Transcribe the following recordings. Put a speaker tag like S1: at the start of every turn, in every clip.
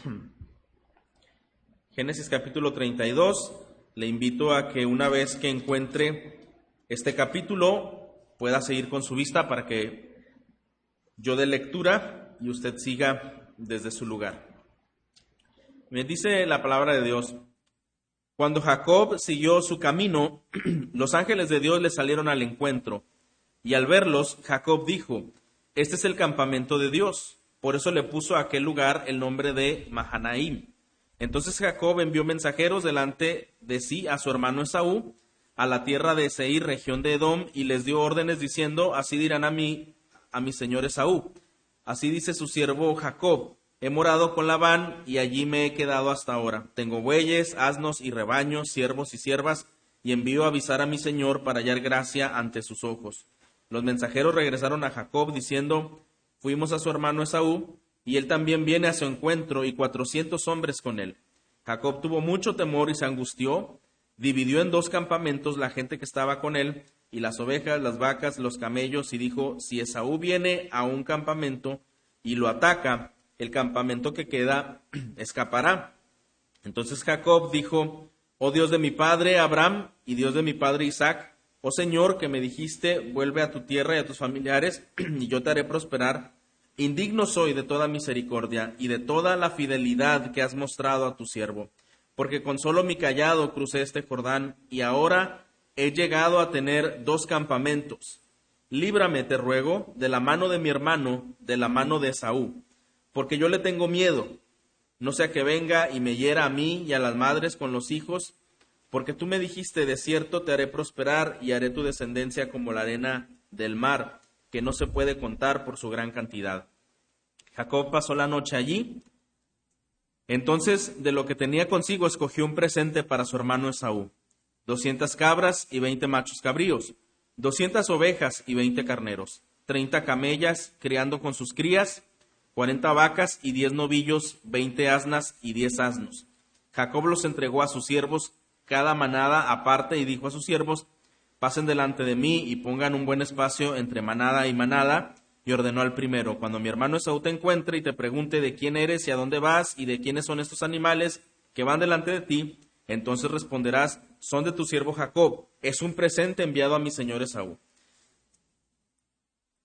S1: Génesis capítulo 32. Le invito a que una vez que encuentre este capítulo pueda seguir con su vista para que yo dé lectura y usted siga desde su lugar. Me dice la palabra de Dios. Cuando Jacob siguió su camino, los ángeles de Dios le salieron al encuentro, y al verlos, Jacob dijo, Este es el campamento de Dios. Por eso le puso a aquel lugar el nombre de Mahanaim. Entonces Jacob envió mensajeros delante de sí a su hermano Esaú, a la tierra de Seir, región de Edom, y les dio órdenes diciendo, así dirán a mí, a mi señor Esaú. Así dice su siervo Jacob, he morado con Labán y allí me he quedado hasta ahora. Tengo bueyes, asnos y rebaños, siervos y siervas, y envío a avisar a mi señor para hallar gracia ante sus ojos. Los mensajeros regresaron a Jacob diciendo, fuimos a su hermano Esaú, y él también viene a su encuentro, y cuatrocientos hombres con él. Jacob tuvo mucho temor y se angustió, dividió en dos campamentos la gente que estaba con él, y las ovejas, las vacas, los camellos, y dijo, si Esaú viene a un campamento y lo ataca, el campamento que queda escapará. Entonces Jacob dijo, oh Dios de mi padre Abraham y Dios de mi padre Isaac, oh Señor que me dijiste, vuelve a tu tierra y a tus familiares, y yo te haré prosperar. Indigno soy de toda misericordia y de toda la fidelidad que has mostrado a tu siervo, porque con solo mi callado crucé este Jordán, y ahora he llegado a tener dos campamentos. Líbrame, te ruego, de la mano de mi hermano, de la mano de Saúl, porque yo le tengo miedo, no sea que venga y me hiera a mí y a las madres con los hijos, porque tú me dijiste, de cierto te haré prosperar y haré tu descendencia como la arena del mar, que no se puede contar por su gran cantidad. Jacob pasó la noche allí. Entonces, de lo que tenía consigo, escogió un presente para su hermano Esaú, doscientas cabras y veinte machos cabríos, doscientas ovejas y veinte carneros, treinta camellas criando con sus crías, cuarenta vacas y diez novillos, veinte asnas y diez asnos. Jacob los entregó a sus siervos cada manada aparte y dijo a sus siervos, pasen delante de mí y pongan un buen espacio entre manada y manada. Y ordenó al primero, cuando mi hermano Esaú te encuentre y te pregunte de quién eres y a dónde vas y de quiénes son estos animales que van delante de ti, entonces responderás, son de tu siervo Jacob, es un presente enviado a mi señor Esaú.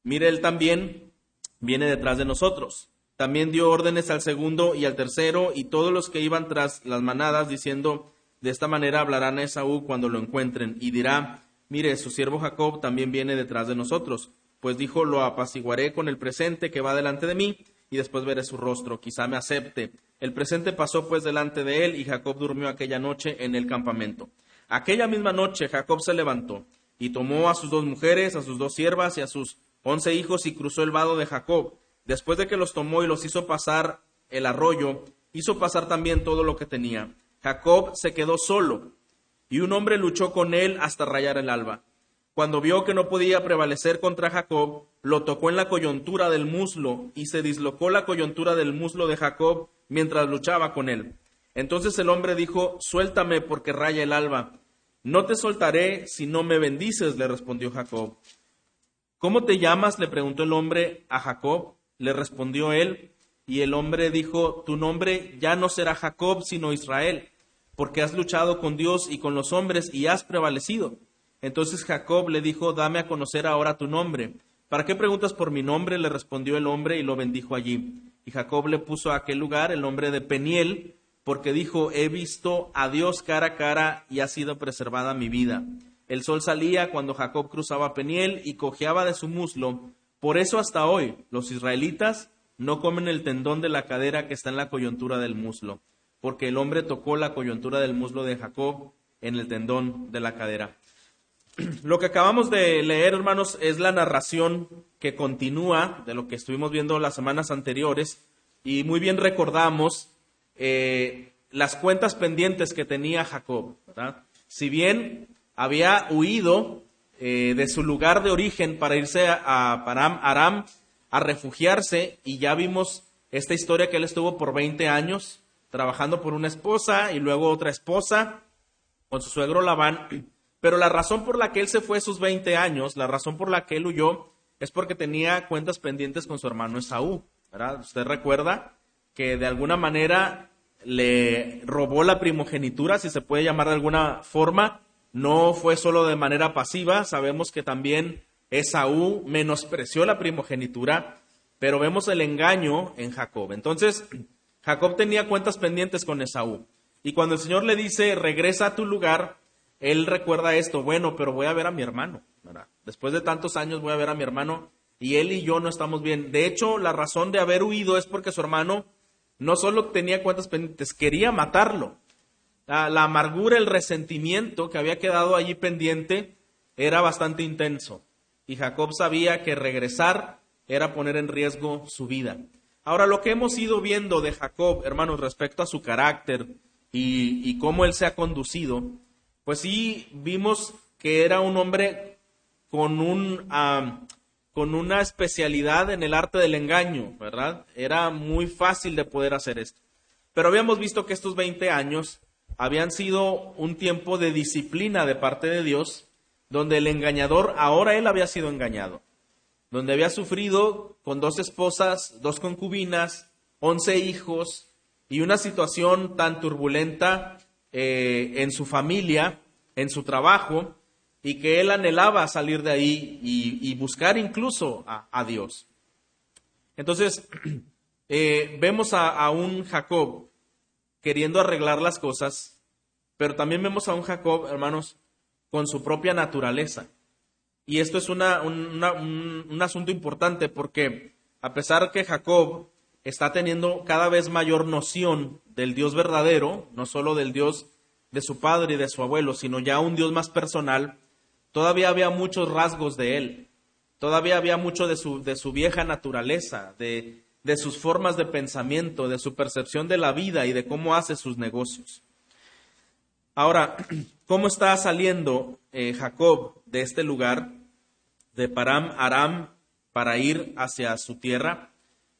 S1: Mire, él también viene detrás de nosotros. También dio órdenes al segundo y al tercero y todos los que iban tras las manadas diciendo, de esta manera hablarán a Esaú cuando lo encuentren y dirá, mire, su siervo Jacob también viene detrás de nosotros, pues dijo, lo apaciguaré con el presente que va delante de mí y después veré su rostro, quizá me acepte. El presente pasó pues delante de él y Jacob durmió aquella noche en el campamento. Aquella misma noche Jacob se levantó y tomó a sus dos mujeres, a sus dos siervas y a sus once hijos y cruzó el vado de Jacob. Después de que los tomó y los hizo pasar el arroyo, hizo pasar también todo lo que tenía Jacob se quedó solo, y un hombre luchó con él hasta rayar el alba. Cuando vio que no podía prevalecer contra Jacob, lo tocó en la coyuntura del muslo, y se dislocó la coyuntura del muslo de Jacob mientras luchaba con él. Entonces el hombre dijo, Suéltame porque raya el alba. No te soltaré si no me bendices, le respondió Jacob. ¿Cómo te llamas? le preguntó el hombre a Jacob. Le respondió él, y el hombre dijo, Tu nombre ya no será Jacob, sino Israel porque has luchado con Dios y con los hombres y has prevalecido. Entonces Jacob le dijo, dame a conocer ahora tu nombre. ¿Para qué preguntas por mi nombre? le respondió el hombre y lo bendijo allí. Y Jacob le puso a aquel lugar el nombre de Peniel, porque dijo, he visto a Dios cara a cara y ha sido preservada mi vida. El sol salía cuando Jacob cruzaba Peniel y cojeaba de su muslo. Por eso hasta hoy los israelitas no comen el tendón de la cadera que está en la coyuntura del muslo porque el hombre tocó la coyuntura del muslo de Jacob en el tendón de la cadera. Lo que acabamos de leer, hermanos, es la narración que continúa de lo que estuvimos viendo las semanas anteriores y muy bien recordamos eh, las cuentas pendientes que tenía Jacob. Si bien había huido eh, de su lugar de origen para irse a, Param, Aram a refugiarse y ya vimos esta historia que él estuvo por 20 años trabajando por una esposa y luego otra esposa con su suegro Labán. Pero la razón por la que él se fue sus 20 años, la razón por la que él huyó, es porque tenía cuentas pendientes con su hermano Esaú. ¿verdad? Usted recuerda que de alguna manera le robó la primogenitura, si se puede llamar de alguna forma. No fue solo de manera pasiva, sabemos que también Esaú menospreció la primogenitura, pero vemos el engaño en Jacob. Entonces, Jacob tenía cuentas pendientes con Esaú. Y cuando el Señor le dice, regresa a tu lugar, él recuerda esto, bueno, pero voy a ver a mi hermano. Después de tantos años voy a ver a mi hermano y él y yo no estamos bien. De hecho, la razón de haber huido es porque su hermano no solo tenía cuentas pendientes, quería matarlo. La, la amargura, el resentimiento que había quedado allí pendiente era bastante intenso. Y Jacob sabía que regresar era poner en riesgo su vida. Ahora, lo que hemos ido viendo de Jacob, hermanos, respecto a su carácter y, cómo él se ha conducido, pues sí vimos que era un hombre con, un, con una especialidad en el arte del engaño, ¿verdad? Era muy fácil de poder hacer esto. Pero habíamos visto que estos 20 años habían sido un tiempo de disciplina de parte de Dios, donde el engañador, ahora él había sido engañado donde había sufrido con dos esposas, dos concubinas, once hijos y una situación tan turbulenta eh, en su familia, en su trabajo, y que él anhelaba salir de ahí y, buscar incluso a, Dios. Entonces, eh, vemos a, a un Jacob queriendo arreglar las cosas, pero también vemos a un Jacob, hermanos, con su propia naturaleza. Y esto es un, asunto importante porque a pesar que Jacob está teniendo cada vez mayor noción del Dios verdadero, no solo del Dios de su padre y de su abuelo, sino ya un Dios más personal, todavía había muchos rasgos de él, todavía había mucho de su, de su vieja naturaleza, de, de, sus formas de pensamiento, de su percepción de la vida y de cómo hace sus negocios. Ahora, ¿cómo está saliendo eh, Jacob de este lugar, de Param Aram, para ir hacia su tierra?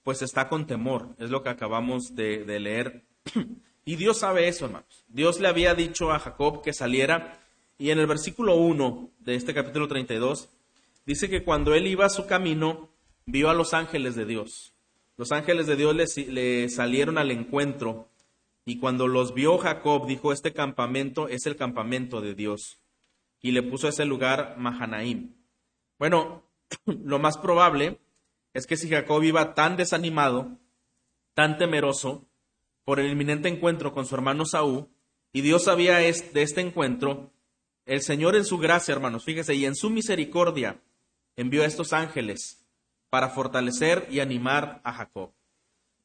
S1: Pues está con temor, es lo que acabamos de, leer. Y Dios sabe eso, hermanos. Dios le había dicho a Jacob que saliera, y en el versículo 1 de este capítulo 32, dice que cuando él iba a su camino, vio a los ángeles de Dios. Los ángeles de Dios le salieron al encuentro y cuando los vio Jacob, dijo, este campamento es el campamento de Dios. Y le puso a ese lugar Mahanaim. Bueno, lo más probable es que si Jacob iba tan desanimado, tan temeroso, por el inminente encuentro con su hermano Saúl, y Dios sabía de este encuentro, el Señor en su gracia, hermanos, fíjese, y en su misericordia envió a estos ángeles para fortalecer y animar a Jacob.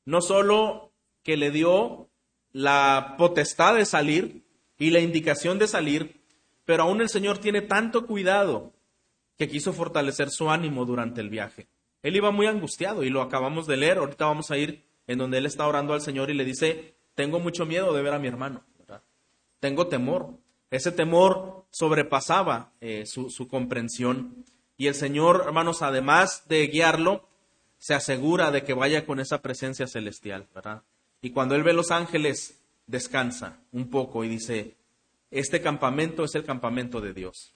S1: No solo que le dio la potestad de salir y la indicación de salir, pero aún el Señor tiene tanto cuidado que quiso fortalecer su ánimo durante el viaje. Él iba muy angustiado y lo acabamos de leer, ahorita vamos a ir en donde él está orando al Señor y le dice, tengo mucho miedo de ver a mi hermano, tengo temor. Ese temor sobrepasaba eh, su, su comprensión y el Señor, hermanos, además de guiarlo, se asegura de que vaya con esa presencia celestial, ¿verdad? Y cuando él ve los ángeles, descansa un poco y dice, este campamento es el campamento de Dios.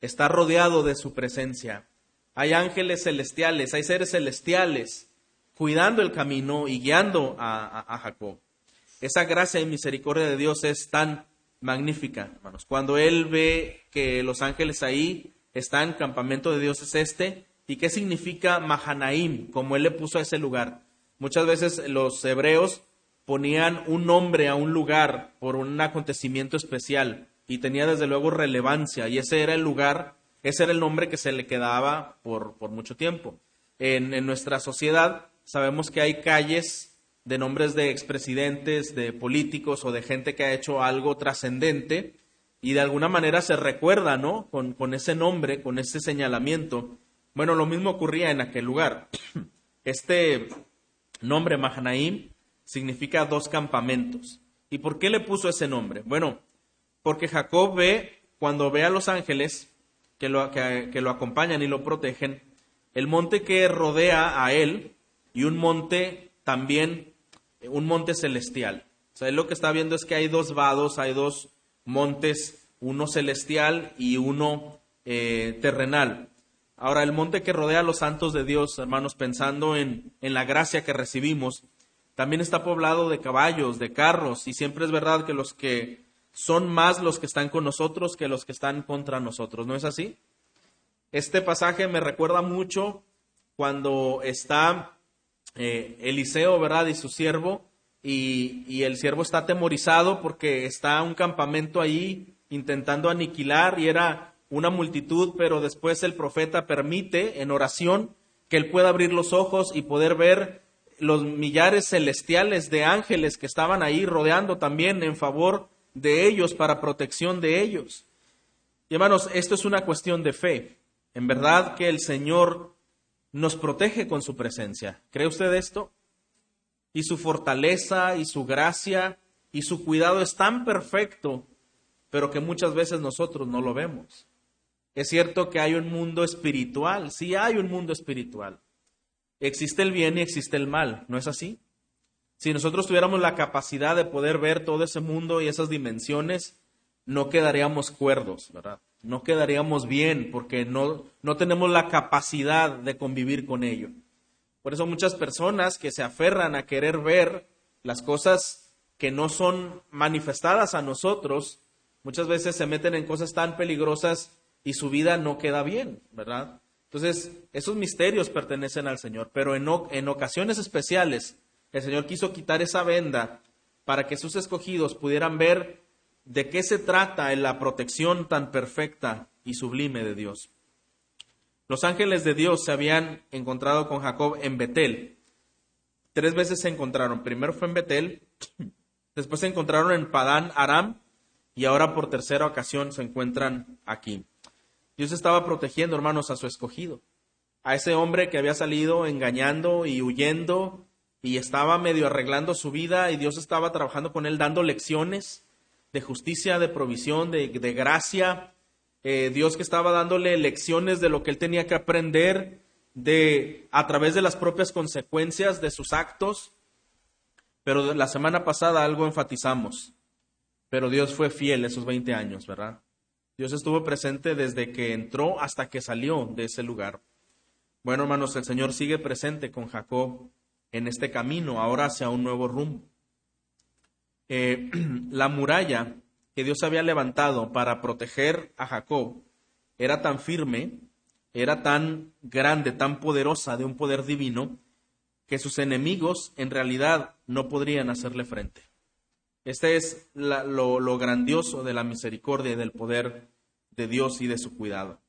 S1: Está rodeado de su presencia. Hay ángeles celestiales, hay seres celestiales cuidando el camino y guiando a, Jacob. Esa gracia y misericordia de Dios es tan magnífica. Cuando él ve que los ángeles ahí están, campamento de Dios es este, ¿y qué significa Mahanaim? Como él le puso a ese lugar. Muchas veces los hebreos ponían un nombre a un lugar por un acontecimiento especial y tenía desde luego relevancia y ese era el lugar, ese era el nombre que se le quedaba por, mucho tiempo. En, en, nuestra sociedad sabemos que hay calles de nombres de expresidentes, de políticos o de gente que ha hecho algo trascendente y de alguna manera se recuerda, ¿no? Con, con ese nombre, con ese señalamiento. Bueno, lo mismo ocurría en aquel lugar. Este nombre Mahanaim significa dos campamentos. ¿Y por qué le puso ese nombre? Bueno, porque Jacob ve, cuando ve a los ángeles que lo, que, lo acompañan y lo protegen, el monte que rodea a él y un monte también, un monte celestial. O sea, él lo que está viendo es que hay dos vados, hay dos montes, uno celestial y uno eh, terrenal. Ahora, el monte que rodea a los santos de Dios, hermanos, pensando en, en la gracia que recibimos, también está poblado de caballos, de carros, y siempre es verdad que los que son más los que están con nosotros que los que están contra nosotros, ¿no es así? Este pasaje me recuerda mucho cuando está eh, Eliseo, ¿verdad? Y su siervo, y, y, el siervo está atemorizado porque está un campamento ahí intentando aniquilar y era una multitud, pero después el profeta permite en oración que él pueda abrir los ojos y poder ver los millares celestiales de ángeles que estaban ahí rodeando también en favor de ellos, para protección de ellos. Y hermanos, esto es una cuestión de fe. En verdad que el Señor nos protege con su presencia. ¿Cree usted esto? Y su fortaleza y su gracia y su cuidado es tan perfecto, pero que muchas veces nosotros no lo vemos. Es cierto que hay un mundo espiritual, sí hay un mundo espiritual. Existe el bien y existe el mal, ¿no es así? Si nosotros tuviéramos la capacidad de poder ver todo ese mundo y esas dimensiones, no quedaríamos cuerdos, ¿verdad? No quedaríamos bien porque no, no tenemos la capacidad de convivir con ello. Por eso muchas personas que se aferran a querer ver las cosas que no son manifestadas a nosotros, muchas veces se meten en cosas tan peligrosas y su vida no queda bien, ¿verdad? Entonces, esos misterios pertenecen al Señor, pero en, ocasiones especiales el Señor quiso quitar esa venda para que sus escogidos pudieran ver de qué se trata en la protección tan perfecta y sublime de Dios. Los ángeles de Dios se habían encontrado con Jacob en Betel. Tres veces se encontraron. Primero fue en Betel, después se encontraron en Padán Aram y ahora por tercera ocasión se encuentran aquí. Dios estaba protegiendo, hermanos, a su escogido, a ese hombre que había salido engañando y huyendo y estaba medio arreglando su vida y Dios estaba trabajando con él dando lecciones de justicia, de provisión, de, gracia. Eh, Dios que estaba dándole lecciones de lo que él tenía que aprender de a través de las propias consecuencias de sus actos. Pero la semana pasada algo enfatizamos. Pero Dios fue fiel esos 20 años, ¿verdad? Dios estuvo presente desde que entró hasta que salió de ese lugar. Bueno, hermanos, el Señor sigue presente con Jacob en este camino, ahora hacia un nuevo rumbo. Eh, la muralla que Dios había levantado para proteger a Jacob era tan firme, era tan grande, tan poderosa de un poder divino, que sus enemigos en realidad no podrían hacerle frente. Este es lo, grandioso de la misericordia y del poder de Dios y de su cuidado.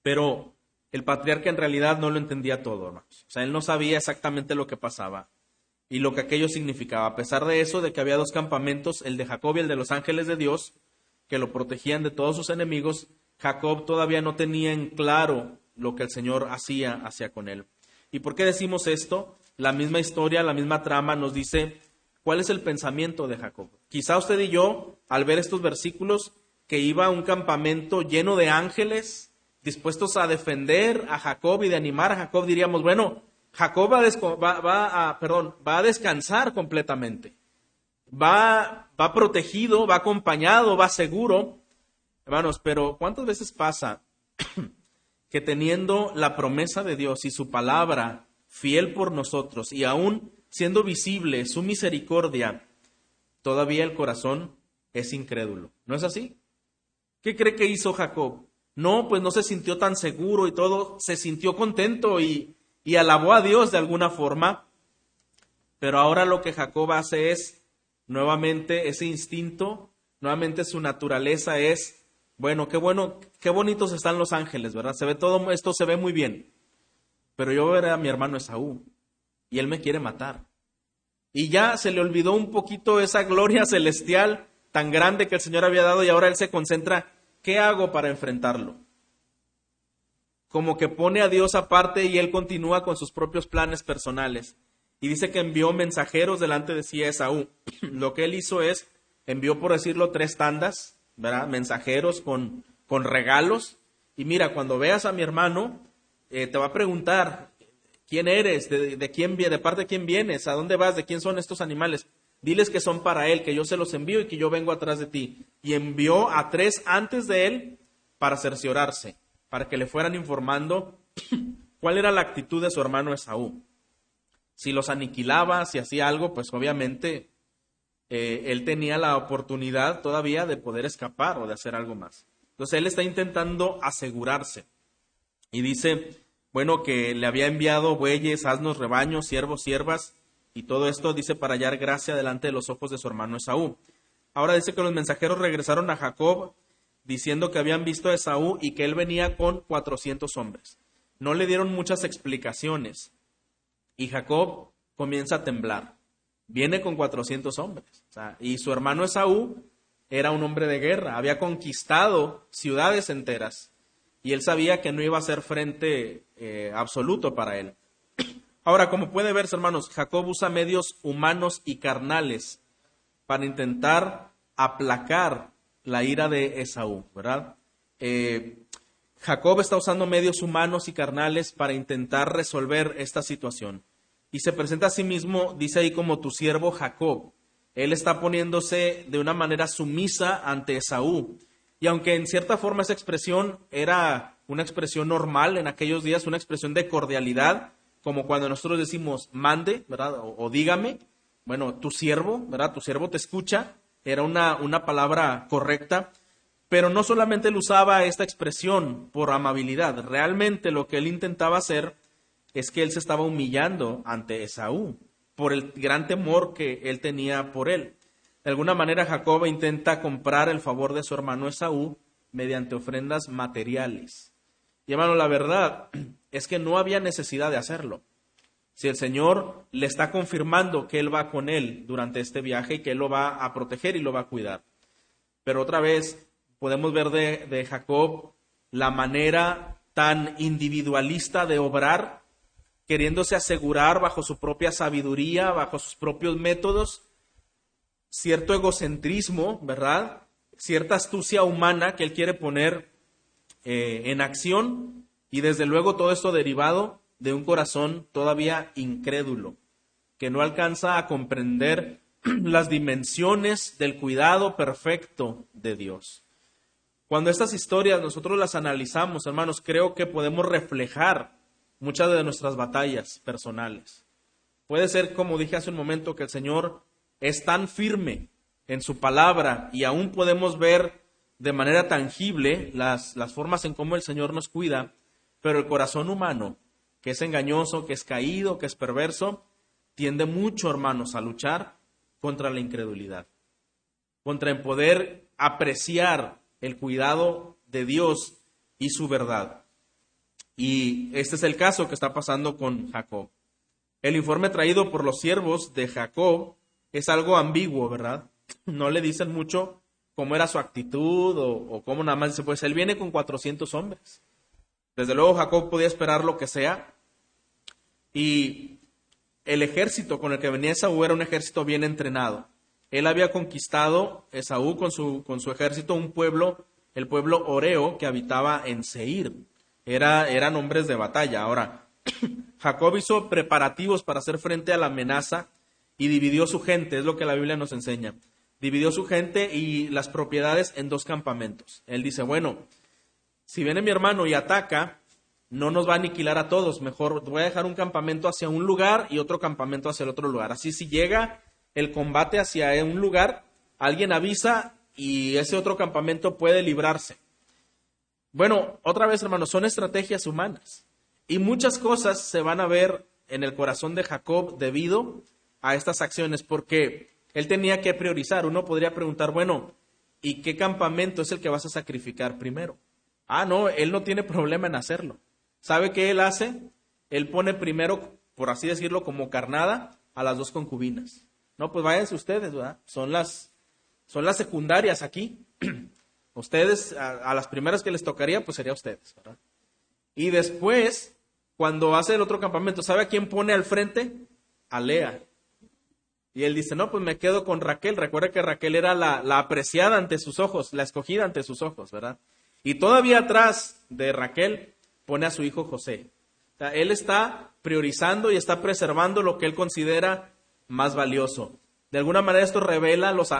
S1: Pero el patriarca en realidad no lo entendía todo, hermanos. O sea, él no sabía exactamente lo que pasaba y lo que aquello significaba. A pesar de eso, de que había dos campamentos, el de Jacob y el de los ángeles de Dios, que lo protegían de todos sus enemigos, Jacob todavía no tenía en claro lo que el Señor hacía hacia con él. ¿Y por qué decimos esto? La misma historia, la misma trama nos dice ¿Cuál es el pensamiento de Jacob? Quizá usted y yo, al ver estos versículos, que iba a un campamento lleno de ángeles, dispuestos a defender a Jacob y de animar a Jacob, diríamos, bueno, Jacob va, a, perdón, va a descansar completamente. Va, va protegido, va acompañado, va seguro. Hermanos, pero ¿cuántas veces pasa que teniendo la promesa de Dios y su palabra fiel por nosotros y aún siendo visible su misericordia, todavía el corazón es incrédulo. ¿No es así? ¿Qué cree que hizo Jacob? No, pues no se sintió tan seguro y todo, se sintió contento y, y alabó a Dios de alguna forma. Pero ahora lo que Jacob hace es, nuevamente, ese instinto, nuevamente su naturaleza es, bueno, qué bueno, qué bonitos están los ángeles, ¿verdad? Se ve todo, esto se ve muy bien. Pero yo veré a mi hermano Esaú y él me quiere matar. Y ya se le olvidó un poquito esa gloria celestial tan grande que el Señor había dado y ahora él se concentra, ¿qué hago para enfrentarlo? Como que pone a Dios aparte y él continúa con sus propios planes personales. Y dice que envió mensajeros delante de sí a Esaú. Lo que él hizo es, envió por decirlo tres tandas, ¿verdad? Mensajeros con, con regalos. Y mira, cuando veas a mi hermano, eh, te va a preguntar, quién eres, de, quién de parte de quién vienes, a dónde vas, de quién son estos animales. Diles que son para él, que yo se los envío y que yo vengo atrás de ti. Y envió a tres antes de él para cerciorarse, para que le fueran informando cuál era la actitud de su hermano Esaú. Si los aniquilaba, si hacía algo, pues obviamente eh, él tenía la oportunidad todavía de poder escapar o de hacer algo más. Entonces él está intentando asegurarse. Y dice, bueno, que le había enviado bueyes, asnos, rebaños, siervos, siervas, y todo esto dice para hallar gracia delante de los ojos de su hermano Esaú. Ahora dice que los mensajeros regresaron a Jacob diciendo que habían visto a Esaú y que él venía con 400 hombres. No le dieron muchas explicaciones. Y Jacob comienza a temblar. Viene con 400 hombres. y su hermano Esaú era un hombre de guerra, había conquistado ciudades enteras. Y él sabía que no iba a ser frente eh, absoluto para él. Ahora, como puede verse, hermanos, Jacob usa medios humanos y carnales para intentar aplacar la ira de Esaú, ¿verdad? Eh, Jacob está usando medios humanos y carnales para intentar resolver esta situación. Y se presenta a sí mismo, dice ahí, como tu siervo Jacob. Él está poniéndose de una manera sumisa ante Esaú. Y aunque en cierta forma esa expresión era una expresión normal en aquellos días, una expresión de cordialidad, como cuando nosotros decimos mande, ¿verdad? O, dígame, bueno, tu siervo, ¿verdad? Tu siervo te escucha, era una, una palabra correcta, pero no solamente él usaba esta expresión por amabilidad, realmente lo que él intentaba hacer es que él se estaba humillando ante Esaú por el gran temor que él tenía por él. De alguna manera Jacob intenta comprar el favor de su hermano Esaú mediante ofrendas materiales. Y hermano, la verdad es que no había necesidad de hacerlo. Si el Señor le está confirmando que Él va con él durante este viaje y que Él lo va a proteger y lo va a cuidar. Pero otra vez podemos ver de, de Jacob la manera tan individualista de obrar, queriéndose asegurar bajo su propia sabiduría, bajo sus propios métodos, cierto egocentrismo, ¿verdad? Cierta astucia humana que él quiere poner eh, en acción y desde luego todo esto derivado de un corazón todavía incrédulo, que no alcanza a comprender las dimensiones del cuidado perfecto de Dios. Cuando estas historias nosotros las analizamos, hermanos, creo que podemos reflejar muchas de nuestras batallas personales. Puede ser, como dije hace un momento, que el Señor es tan firme en su palabra y aún podemos ver de manera tangible las, las formas en cómo el Señor nos cuida, pero el corazón humano que es engañoso, que es caído, que es perverso, tiende mucho, hermanos, a luchar contra la incredulidad, contra el poder apreciar el cuidado de Dios y su verdad. Y este es el caso que está pasando con Jacob. El informe traído por los siervos de Jacob es algo ambiguo, ¿verdad? No le dicen mucho cómo era su actitud o, cómo nada más dice, pues él viene con 400 hombres. Desde luego Jacob podía esperar lo que sea. Y el ejército con el que venía Esaú era un ejército bien entrenado. Él había conquistado, Esaú con su, con su ejército, un pueblo, el pueblo Oreo, que habitaba en Seir. Era, eran hombres de batalla. Ahora, Jacob hizo preparativos para hacer frente a la amenaza y dividió su gente, es lo que la Biblia nos enseña. Dividió su gente y las propiedades en dos campamentos. Él dice, bueno, si viene mi hermano y ataca, no nos va a aniquilar a todos. Mejor voy a dejar un campamento hacia un lugar y otro campamento hacia el otro lugar. Así si llega el combate hacia un lugar, alguien avisa y ese otro campamento puede librarse. Bueno, otra vez hermanos, son estrategias humanas. Y muchas cosas se van a ver en el corazón de Jacob debido a estas acciones, porque él tenía que priorizar. Uno podría preguntar, bueno, ¿y qué campamento es el que vas a sacrificar primero? Ah, no, él no tiene problema en hacerlo. ¿Sabe qué él hace? Él pone primero, por así decirlo, como carnada a las dos concubinas. No, pues váyanse ustedes, ¿verdad? Son las, son las secundarias aquí. ustedes, a, las primeras que les tocaría, pues sería ustedes, ¿verdad? Y después, cuando hace el otro campamento, ¿sabe a quién pone al frente? A Lea. Y él dice, no, pues me quedo con Raquel. Recuerda que Raquel era la, la apreciada ante sus ojos, la escogida ante sus ojos, ¿verdad? Y todavía atrás de Raquel pone a su hijo José. él está priorizando y está preservando lo que él considera más valioso. De alguna manera esto revela los,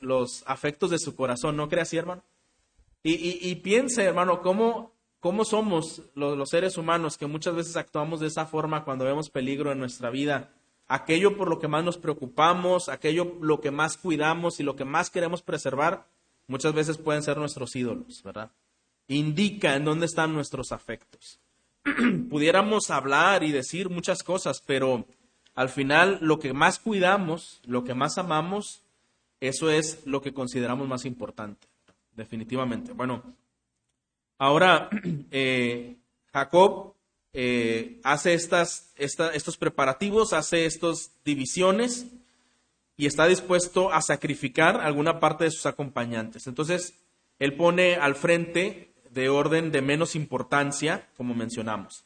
S1: los, afectos de su corazón, ¿no cree así, hermano? Y, piense, hermano, cómo, cómo somos los, los, seres humanos que muchas veces actuamos de esa forma cuando vemos peligro en nuestra vida aquello por lo que más nos preocupamos, aquello lo que más cuidamos y lo que más queremos preservar, muchas veces pueden ser nuestros ídolos, ¿verdad? Indica en dónde están nuestros afectos. Pudiéramos hablar y decir muchas cosas, pero al final lo que más cuidamos, lo que más amamos, eso es lo que consideramos más importante, definitivamente. Bueno, ahora eh, Jacob eh, hace estas, estos preparativos, hace estas divisiones y está dispuesto a sacrificar alguna parte de sus acompañantes. Entonces, él pone al frente de orden de menos importancia, como mencionamos.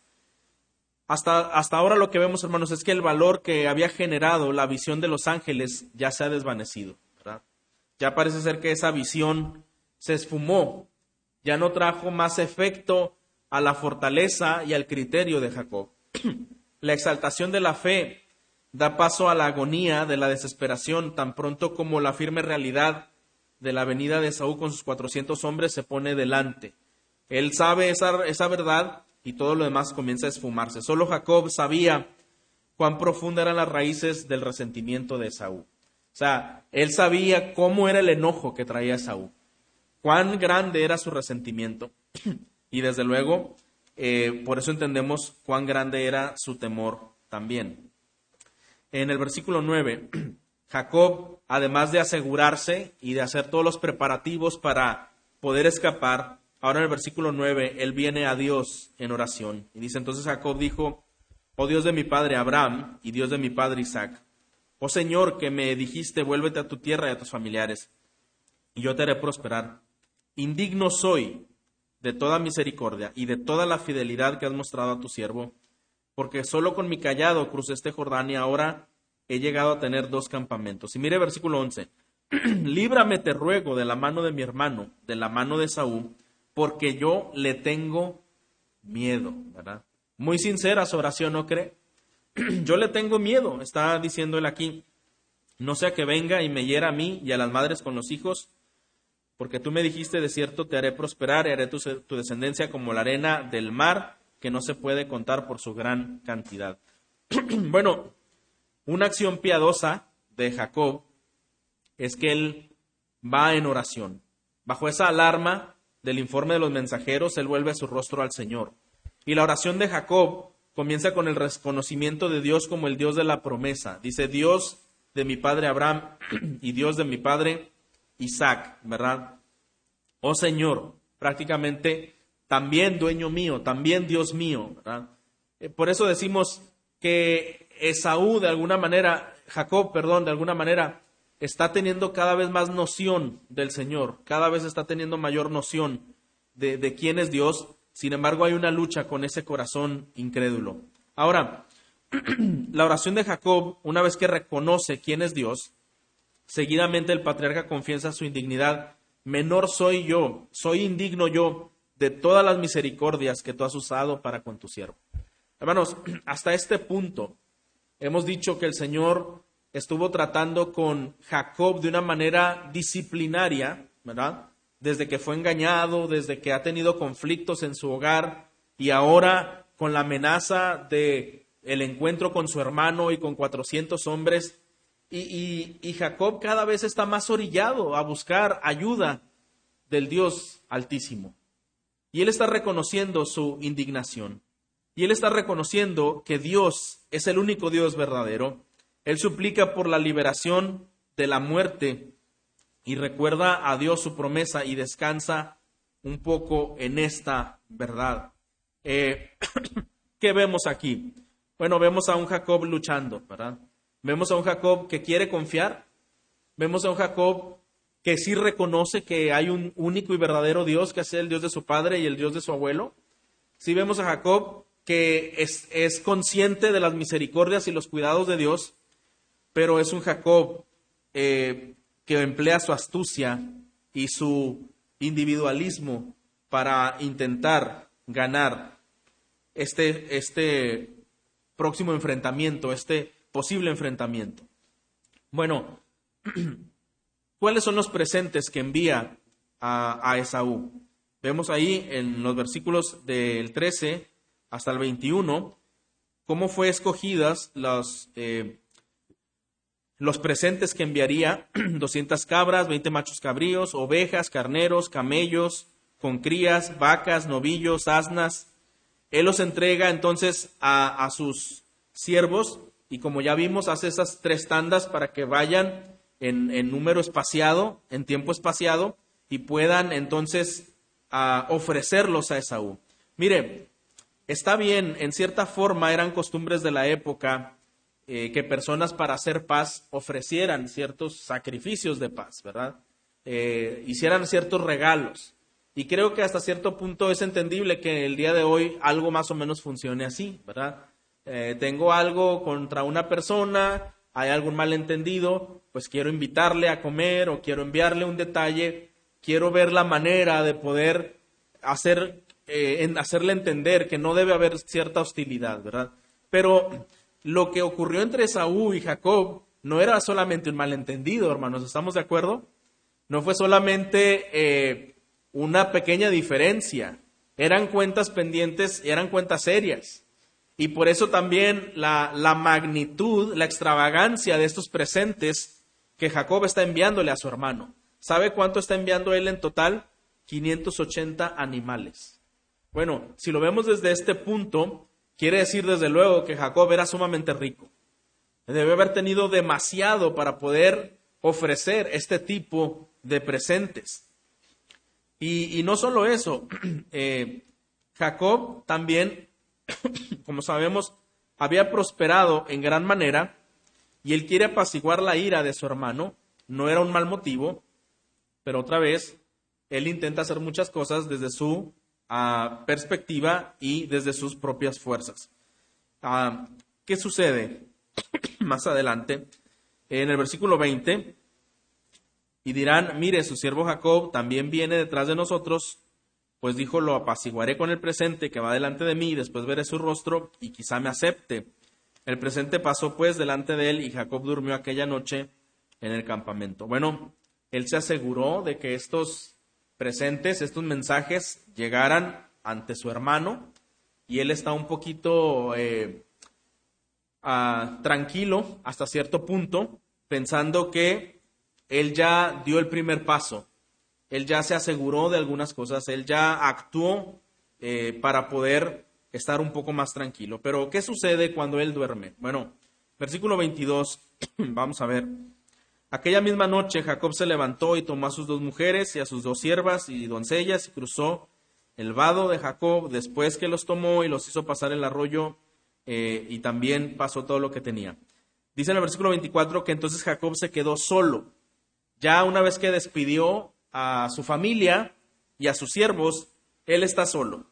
S1: Hasta, hasta ahora lo que vemos, hermanos, es que el valor que había generado la visión de los ángeles ya se ha desvanecido. Ya parece ser que esa visión se esfumó, ya no trajo más efecto a la fortaleza y al criterio de Jacob. la exaltación de la fe da paso a la agonía de la desesperación tan pronto como la firme realidad de la venida de Saúl con sus cuatrocientos hombres se pone delante. Él sabe esa, esa verdad y todo lo demás comienza a esfumarse. Solo Jacob sabía cuán profundas eran las raíces del resentimiento de Saúl. O sea, él sabía cómo era el enojo que traía Saúl, cuán grande era su resentimiento. Y desde luego, eh, por eso entendemos cuán grande era su temor también. En el versículo 9, Jacob, además de asegurarse y de hacer todos los preparativos para poder escapar, ahora en el versículo 9, él viene a Dios en oración. Y dice, entonces Jacob dijo, oh Dios de mi padre Abraham y Dios de mi padre Isaac, oh Señor que me dijiste, vuélvete a tu tierra y a tus familiares, y yo te haré prosperar. Indigno soy de toda misericordia y de toda la fidelidad que has mostrado a tu siervo, porque solo con mi callado crucé este Jordán y ahora he llegado a tener dos campamentos. Y mire versículo 11, líbrame te ruego de la mano de mi hermano, de la mano de Saúl, porque yo le tengo miedo. Muy sincera su oración, ¿no cree? yo le tengo miedo, está diciendo él aquí, no sea que venga y me hiera a mí y a las madres con los hijos, porque tú me dijiste, de cierto te haré prosperar y haré tu, descendencia como la arena del mar, que no se puede contar por su gran cantidad. bueno, una acción piadosa de Jacob es que él va en oración. Bajo esa alarma del informe de los mensajeros, él vuelve su rostro al Señor. Y la oración de Jacob comienza con el reconocimiento de Dios como el Dios de la promesa. Dice, Dios de mi padre Abraham y Dios de mi padre Isaac, ¿verdad? Oh Señor, prácticamente también dueño mío, también Dios mío, ¿verdad? Eh, por eso decimos que Esaú de alguna manera, Jacob, perdón, de alguna manera está teniendo cada vez más noción del Señor, cada vez está teniendo mayor noción de, de quién es Dios, sin embargo hay una lucha con ese corazón incrédulo. Ahora, la oración de Jacob, una vez que reconoce quién es Dios, Seguidamente el patriarca confiesa su indignidad. Menor soy yo, soy indigno yo de todas las misericordias que tú has usado para con tu siervo. Hermanos, hasta este punto hemos dicho que el Señor estuvo tratando con Jacob de una manera disciplinaria, ¿verdad? Desde que fue engañado, desde que ha tenido conflictos en su hogar y ahora con la amenaza de el encuentro con su hermano y con cuatrocientos hombres, y, Jacob cada vez está más orillado a buscar ayuda del Dios Altísimo. Y él está reconociendo su indignación. Y él está reconociendo que Dios es el único Dios verdadero. Él suplica por la liberación de la muerte y recuerda a Dios su promesa y descansa un poco en esta verdad. Eh, ¿Qué vemos aquí? Bueno, vemos a un Jacob luchando, ¿verdad? Vemos a un Jacob que quiere confiar. Vemos a un Jacob que sí reconoce que hay un único y verdadero Dios, que es el Dios de su padre y el Dios de su abuelo. Sí vemos a Jacob que es, consciente de las misericordias y los cuidados de Dios, pero es un Jacob eh, que emplea su astucia y su individualismo para intentar ganar este, este próximo enfrentamiento, este posible enfrentamiento. Bueno, ¿cuáles son los presentes que envía a, Esaú? Vemos ahí en los versículos del 13 hasta el 21 cómo fue escogidas las, eh, los presentes que enviaría, 200 cabras, 20 machos cabríos, ovejas, carneros, camellos, con crías, vacas, novillos, asnas. Él los entrega entonces a, a sus siervos y como ya vimos, hace esas tres tandas para que vayan en, número espaciado, en tiempo espaciado, y puedan entonces a ofrecerlos a Esaú. Mire, está bien, en cierta forma eran costumbres de la época eh, que personas para hacer paz ofrecieran ciertos sacrificios de paz, ¿verdad? Eh, hicieran ciertos regalos. Y creo que hasta cierto punto es entendible que el día de hoy algo más o menos funcione así, ¿verdad? Eh, tengo algo contra una persona, hay algún malentendido, pues quiero invitarle a comer o quiero enviarle un detalle quiero ver la manera de poder hacer, eh, hacerle entender que no debe haber cierta hostilidad, ¿verdad? Pero lo que ocurrió entre Saúl y Jacob no era solamente un malentendido, hermanos, ¿estamos de acuerdo? No fue solamente eh, una pequeña diferencia, eran cuentas pendientes, eran cuentas serias. Y por eso también la, la magnitud, la extravagancia de estos presentes que Jacob está enviándole a su hermano. ¿Sabe cuánto está enviando él en total? 580 animales. Bueno, si lo vemos desde este punto, quiere decir desde luego que Jacob era sumamente rico. Debe haber tenido demasiado para poder ofrecer este tipo de presentes. Y, no solo eso, eh, Jacob también, como sabemos, había prosperado en gran manera y él quiere apaciguar la ira de su hermano. No era un mal motivo, pero otra vez, él intenta hacer muchas cosas desde su ah, perspectiva y desde sus propias fuerzas. Ah, ¿Qué sucede? Más adelante, en el versículo 20, y dirán, mire, su siervo Jacob también viene detrás de nosotros, pues dijo, lo apaciguaré con el presente que va delante de mí, después veré su rostro y quizá me acepte. El presente pasó pues delante de él y Jacob durmió aquella noche en el campamento. Bueno, él se aseguró de que estos presentes, estos mensajes llegaran ante su hermano y él está un poquito eh, ah, tranquilo hasta cierto punto, pensando que él ya dio el primer paso, él ya se aseguró de algunas cosas, él ya actuó eh, para poder estar un poco más tranquilo. Pero, ¿qué sucede cuando él duerme? Bueno, versículo 22, vamos a ver. Aquella misma noche Jacob se levantó y tomó a sus dos mujeres y a sus dos siervas y doncellas y cruzó el vado de Jacob después que los tomó y los hizo pasar el arroyo eh, y también pasó todo lo que tenía. Dice en el versículo 24 que entonces Jacob se quedó solo. Ya una vez que despidió a su familia y a sus siervos, él está solo.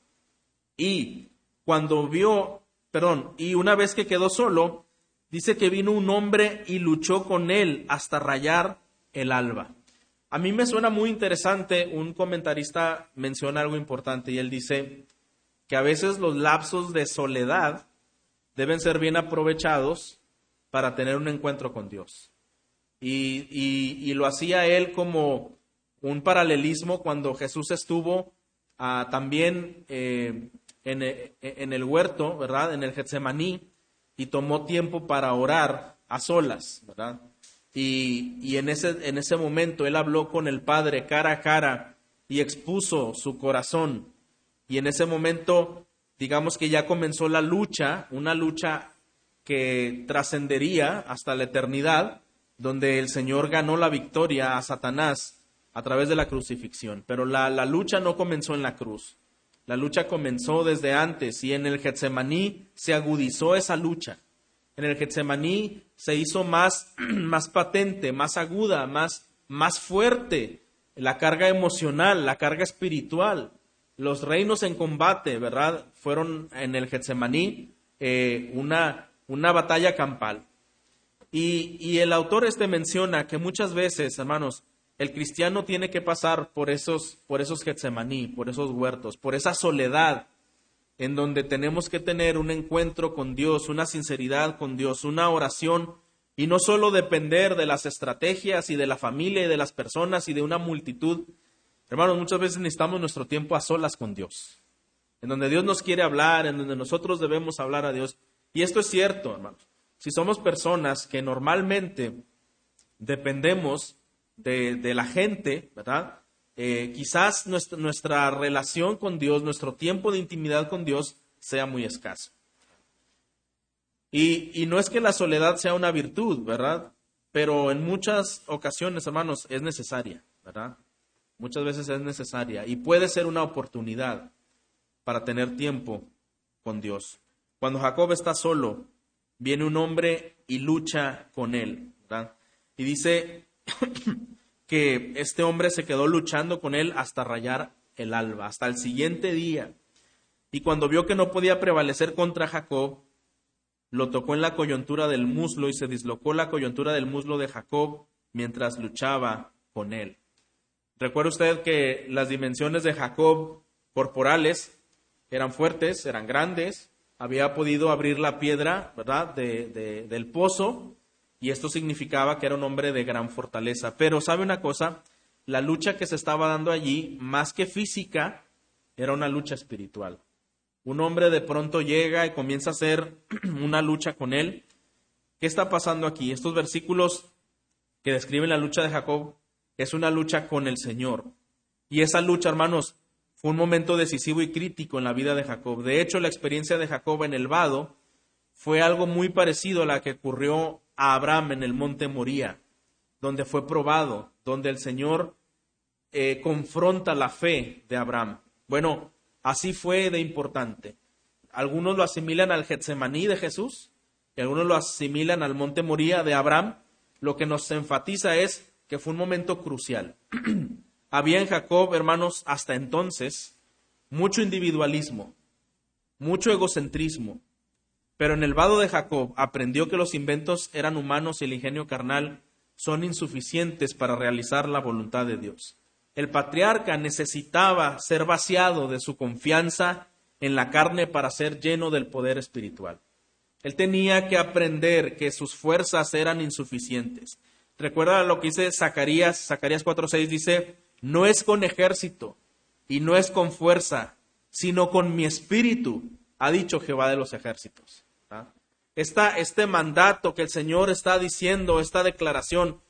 S1: Y cuando vio, perdón, y una vez que quedó solo, dice que vino un hombre y luchó con él hasta rayar el alba. A mí me suena muy interesante, un comentarista menciona algo importante y él dice que a veces los lapsos de soledad deben ser bien aprovechados para tener un encuentro con Dios. Y, lo hacía él como un paralelismo cuando Jesús estuvo ah, también eh, en, en, el huerto, ¿verdad? En el Getsemaní, y tomó tiempo para orar a solas, ¿verdad? Y, en, ese, en ese momento él habló con el Padre cara a cara y expuso su corazón. Y en ese momento, digamos que ya comenzó la lucha, una lucha que trascendería hasta la eternidad, donde el Señor ganó la victoria a Satanás a través de la crucifixión. Pero la, la lucha no comenzó en la cruz. La lucha comenzó desde antes y en el Getsemaní se agudizó esa lucha. En el Getsemaní se hizo más, más patente, más aguda, más, más fuerte la carga emocional, la carga espiritual. Los reinos en combate, ¿verdad? Fueron en el Getsemaní eh, una, una batalla campal. Y, y el autor este menciona que muchas veces, hermanos, el cristiano tiene que pasar por esos, por esos Getsemaní, por esos huertos, por esa soledad en donde tenemos que tener un encuentro con Dios, una sinceridad con Dios, una oración y no solo depender de las estrategias y de la familia y de las personas y de una multitud. Hermanos, muchas veces necesitamos nuestro tiempo a solas con Dios, en donde Dios nos quiere hablar, en donde nosotros debemos hablar a Dios. Y esto es cierto, hermanos. Si somos personas que normalmente dependemos de, la gente, ¿verdad? Eh, quizás nuestra, relación con Dios, nuestro tiempo de intimidad con Dios sea muy escaso. Y, y, no es que la soledad sea una virtud, ¿verdad? Pero en muchas ocasiones, hermanos, es necesaria, ¿verdad? Muchas veces es necesaria y puede ser una oportunidad para tener tiempo con Dios. Cuando Jacob está solo, viene un hombre y lucha con él, ¿verdad? Y dice que este hombre se quedó luchando con él hasta rayar el alba, hasta el siguiente día. Y cuando vio que no podía prevalecer contra Jacob, lo tocó en la coyuntura del muslo y se dislocó la coyuntura del muslo de Jacob mientras luchaba con él. Recuerda usted que las dimensiones de Jacob corporales eran fuertes, eran grandes, había podido abrir la piedra, ¿verdad?, del pozo, y esto significaba que era un hombre de gran fortaleza. Pero, ¿sabe una cosa? La lucha que se estaba dando allí, más que física, era una lucha espiritual. Un hombre de pronto llega y comienza a hacer una lucha con él. ¿Qué está pasando aquí? Estos versículos que describen la lucha de Jacob es una lucha con el Señor. Y esa lucha, hermanos, fue un momento decisivo y crítico en la vida de Jacob. De hecho, la experiencia de Jacob en el vado fue algo muy parecido a la que ocurrió a Abraham en el monte Moría, donde fue probado, donde el Señor eh, confronta la fe de Abraham. Bueno, Así fue de importante. Algunos lo asimilan al Getsemaní de Jesús y algunos lo asimilan al monte Moría de Abraham. Lo que nos enfatiza es que fue un momento crucial. Había en Jacob, hermanos, hasta entonces, mucho individualismo, mucho egocentrismo, pero en el vado de Jacob aprendió que los inventos eran humanos y el ingenio carnal son insuficientes para realizar la voluntad de Dios. El patriarca necesitaba ser vaciado de su confianza en la carne para ser lleno del poder espiritual. Él tenía que aprender que sus fuerzas eran insuficientes. Recuerda lo que dice Zacarías, Zacarías 4:6 dice, no es con ejército y no es con fuerza, sino con mi espíritu, ha dicho Jehová de los ejércitos. Este mandato que el Señor está diciendo, esta declaración,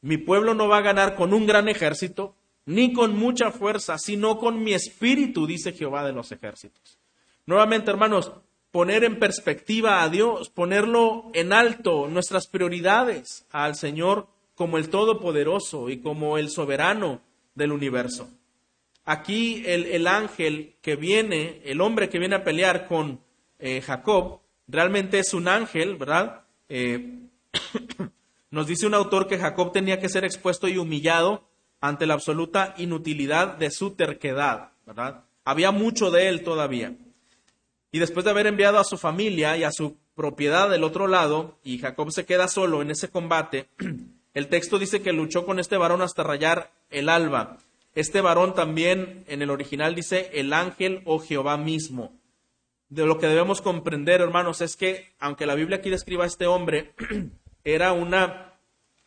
S1: mi pueblo no va a ganar con un gran ejército, ni con mucha fuerza, sino con mi espíritu, dice Jehová de los ejércitos. Nuevamente, hermanos, poner en perspectiva a Dios, ponerlo en alto, nuestras prioridades al Señor como el Todopoderoso y como el soberano del universo. Aquí el, ángel que viene, el hombre que viene a pelear con eh, Jacob, realmente es un ángel, ¿verdad? Eh, nos dice un autor que Jacob tenía que ser expuesto y humillado ante la absoluta inutilidad de su terquedad, ¿verdad? Había mucho de él todavía. Y después de haber enviado a su familia y a su propiedad del otro lado, y Jacob se queda solo en ese combate, el texto dice que luchó con este varón hasta rayar el alba. Este varón también en el original dice el ángel o Jehová mismo. De lo que debemos comprender, hermanos, es que aunque la Biblia aquí describa a este hombre, era una,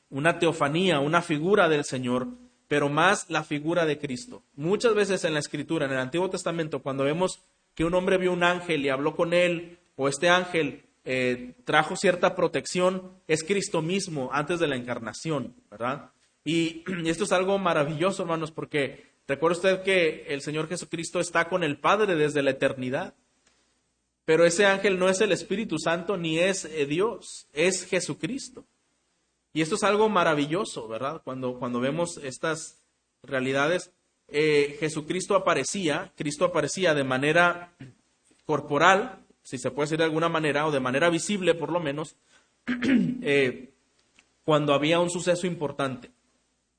S1: una teofanía, una figura del Señor, pero más la figura de Cristo. Muchas veces en la Escritura, en el Antiguo Testamento, cuando vemos que un hombre vio un ángel y habló con él, o este ángel eh, trajo cierta protección, es Cristo mismo antes de la encarnación, ¿verdad? Y, y esto es algo maravilloso, hermanos, porque recuerda usted que el Señor Jesucristo está con el Padre desde la eternidad. Pero ese ángel no es el Espíritu Santo ni es eh, Dios, es Jesucristo. Y esto es algo maravilloso, ¿verdad? Cuando, cuando vemos estas realidades, eh, Jesucristo aparecía, Cristo aparecía de manera corporal, si se puede decir de alguna manera, o de manera visible por lo menos, eh, cuando había un suceso importante,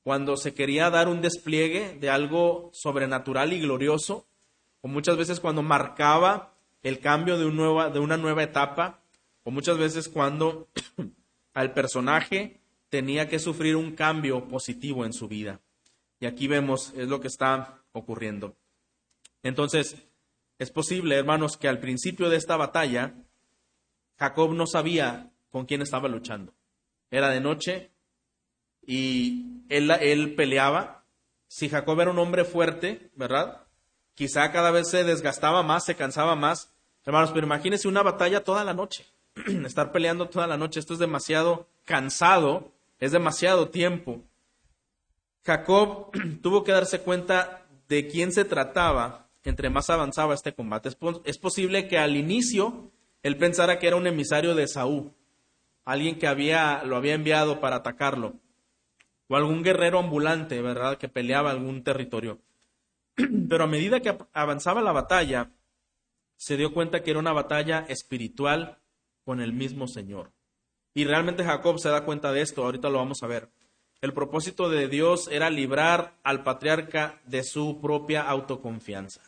S1: cuando se quería dar un despliegue de algo sobrenatural y glorioso, o muchas veces cuando marcaba el cambio de, un nueva, de una nueva etapa, o muchas veces cuando al personaje tenía que sufrir un cambio positivo en su vida. Y aquí vemos, es lo que está ocurriendo. Entonces, es posible, hermanos, que al principio de esta batalla, Jacob no sabía con quién estaba luchando. Era de noche y él, él peleaba. Si Jacob era un hombre fuerte, ¿verdad? Quizá cada vez se desgastaba más, se cansaba más. Hermanos, pero imagínense una batalla toda la noche. Estar peleando toda la noche, esto es demasiado cansado Es demasiado tiempo. Jacob tuvo que darse cuenta de quién se trataba entre más avanzaba este combate. Es, posible que al inicio él pensara que era un emisario de Saúl, alguien que había, lo había enviado para atacarlo, o algún guerrero ambulante, ¿verdad?, que peleaba algún territorio. Pero a medida que avanzaba la batalla, se dio cuenta que era una batalla espiritual con el mismo Señor. Y realmente Jacob se da cuenta de esto, ahorita lo vamos a ver. El propósito de Dios era librar al patriarca de su propia autoconfianza,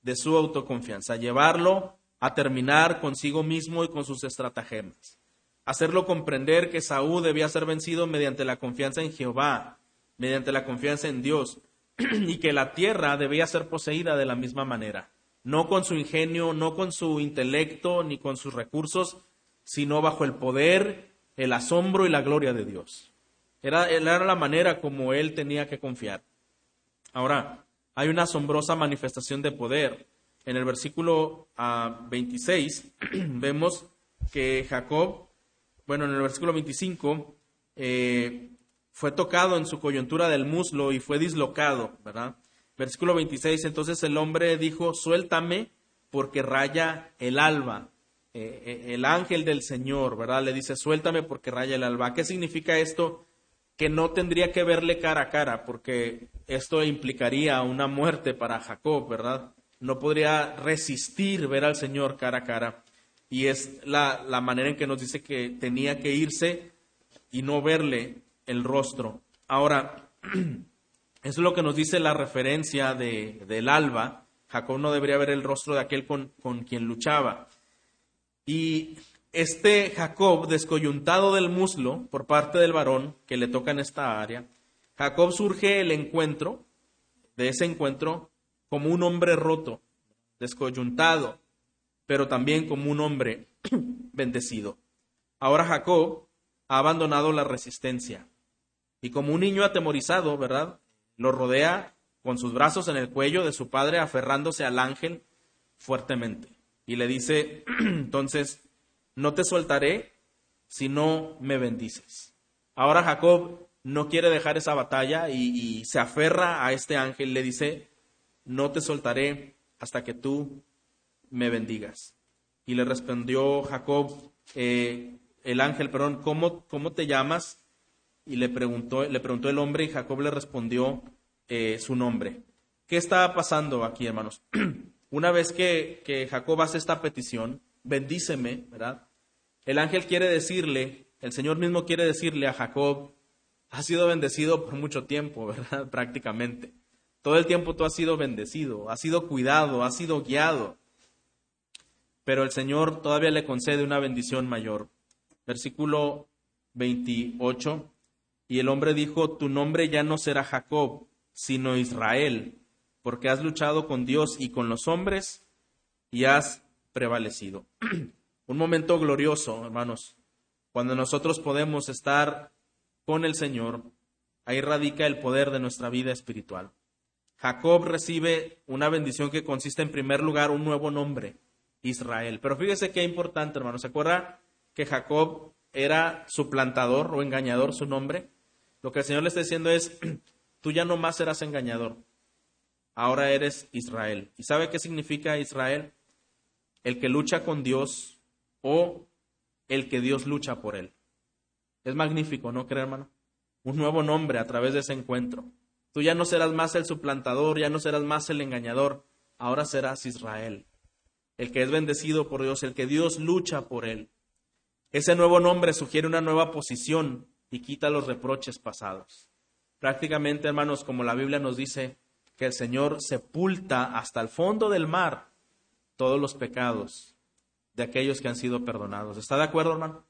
S1: de su autoconfianza, llevarlo a terminar consigo mismo y con sus estratagemas, hacerlo comprender que Saúl debía ser vencido mediante la confianza en Jehová, mediante la confianza en Dios, y que la tierra debía ser poseída de la misma manera, no con su ingenio, no con su intelecto, ni con sus recursos, sino bajo el poder, el asombro y la gloria de Dios. Era, la manera como él tenía que confiar. Ahora, hay una asombrosa manifestación de poder. En el versículo 26 ah, vemos que Jacob, bueno, en el versículo 25, eh, fue tocado en su coyuntura del muslo y fue dislocado, ¿verdad? Versículo 26, entonces el hombre dijo, suéltame porque raya el alba. Eh, eh, el ángel del Señor, ¿verdad? Le dice, suéltame porque raya el alba. ¿Qué significa esto? que no tendría que verle cara a cara, porque esto implicaría una muerte para Jacob, ¿verdad? No podría resistir ver al Señor cara a cara. Y es la, manera en que nos dice que tenía que irse y no verle el rostro. Ahora, es lo que nos dice la referencia de, del alba. Jacob no debería ver el rostro de aquel con, con quien luchaba. Y este Jacob, descoyuntado del muslo por parte del varón que le toca en esta área, Jacob surge el encuentro, de ese encuentro, como un hombre roto, descoyuntado, pero también como un hombre bendecido. Ahora Jacob ha abandonado la resistencia y como un niño atemorizado, ¿verdad? Lo rodea con sus brazos en el cuello de su padre, aferrándose al ángel fuertemente. Y le dice entonces, no te soltaré si no me bendices. Ahora Jacob no quiere dejar esa batalla y, se aferra a este ángel, le dice, no te soltaré hasta que tú me bendigas. Y le respondió Jacob, eh, el ángel, perdón, ¿cómo, ¿cómo, te llamas? Y le preguntó, le preguntó el hombre y Jacob le respondió eh, su nombre. ¿Qué está pasando aquí, hermanos? Una vez que, que Jacob hace esta petición, bendíceme, ¿verdad? El ángel quiere decirle, el Señor mismo quiere decirle a Jacob, has sido bendecido por mucho tiempo, ¿verdad? Prácticamente. Todo el tiempo tú has sido bendecido, has sido cuidado, has sido guiado. Pero el Señor todavía le concede una bendición mayor. Versículo 28. Y el hombre dijo, tu nombre ya no será Jacob, sino Israel, porque has luchado con Dios y con los hombres y has prevalecido. Un momento glorioso, hermanos, cuando nosotros podemos estar con el Señor, ahí radica el poder de nuestra vida espiritual. Jacob recibe una bendición que consiste en primer lugar un nuevo nombre, Israel. Pero fíjese qué importante, hermanos. ¿Se acuerda que Jacob era suplantador o engañador su nombre? Lo que el Señor le está diciendo es, tú ya no más serás engañador, ahora eres Israel. ¿Y sabe qué significa Israel? el que lucha con Dios o el que Dios lucha por él. Es magnífico, ¿no cree, hermano? Un nuevo nombre a través de ese encuentro. Tú ya no serás más el suplantador, ya no serás más el engañador, ahora serás Israel, el que es bendecido por Dios, el que Dios lucha por él. Ese nuevo nombre sugiere una nueva posición y quita los reproches pasados. Prácticamente, hermanos, como la Biblia nos dice, que el Señor sepulta hasta el fondo del mar todos los pecados de aquellos que han sido perdonados. ¿Está de acuerdo, hermano?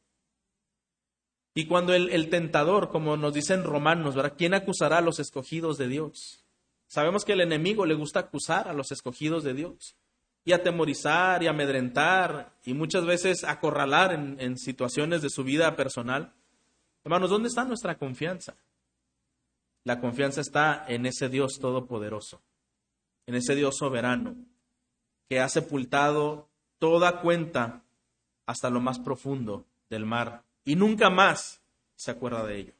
S1: Y cuando el, tentador, como nos dicen romanos, ¿verdad? ¿Quién acusará a los escogidos de Dios? Sabemos que el enemigo le gusta acusar a los escogidos de Dios y atemorizar y amedrentar y muchas veces acorralar en, en situaciones de su vida personal. Hermanos, ¿dónde está nuestra confianza? La confianza está en ese Dios todopoderoso, en ese Dios soberano, que ha sepultado toda cuenta hasta lo más profundo del mar y nunca más se acuerda de ello.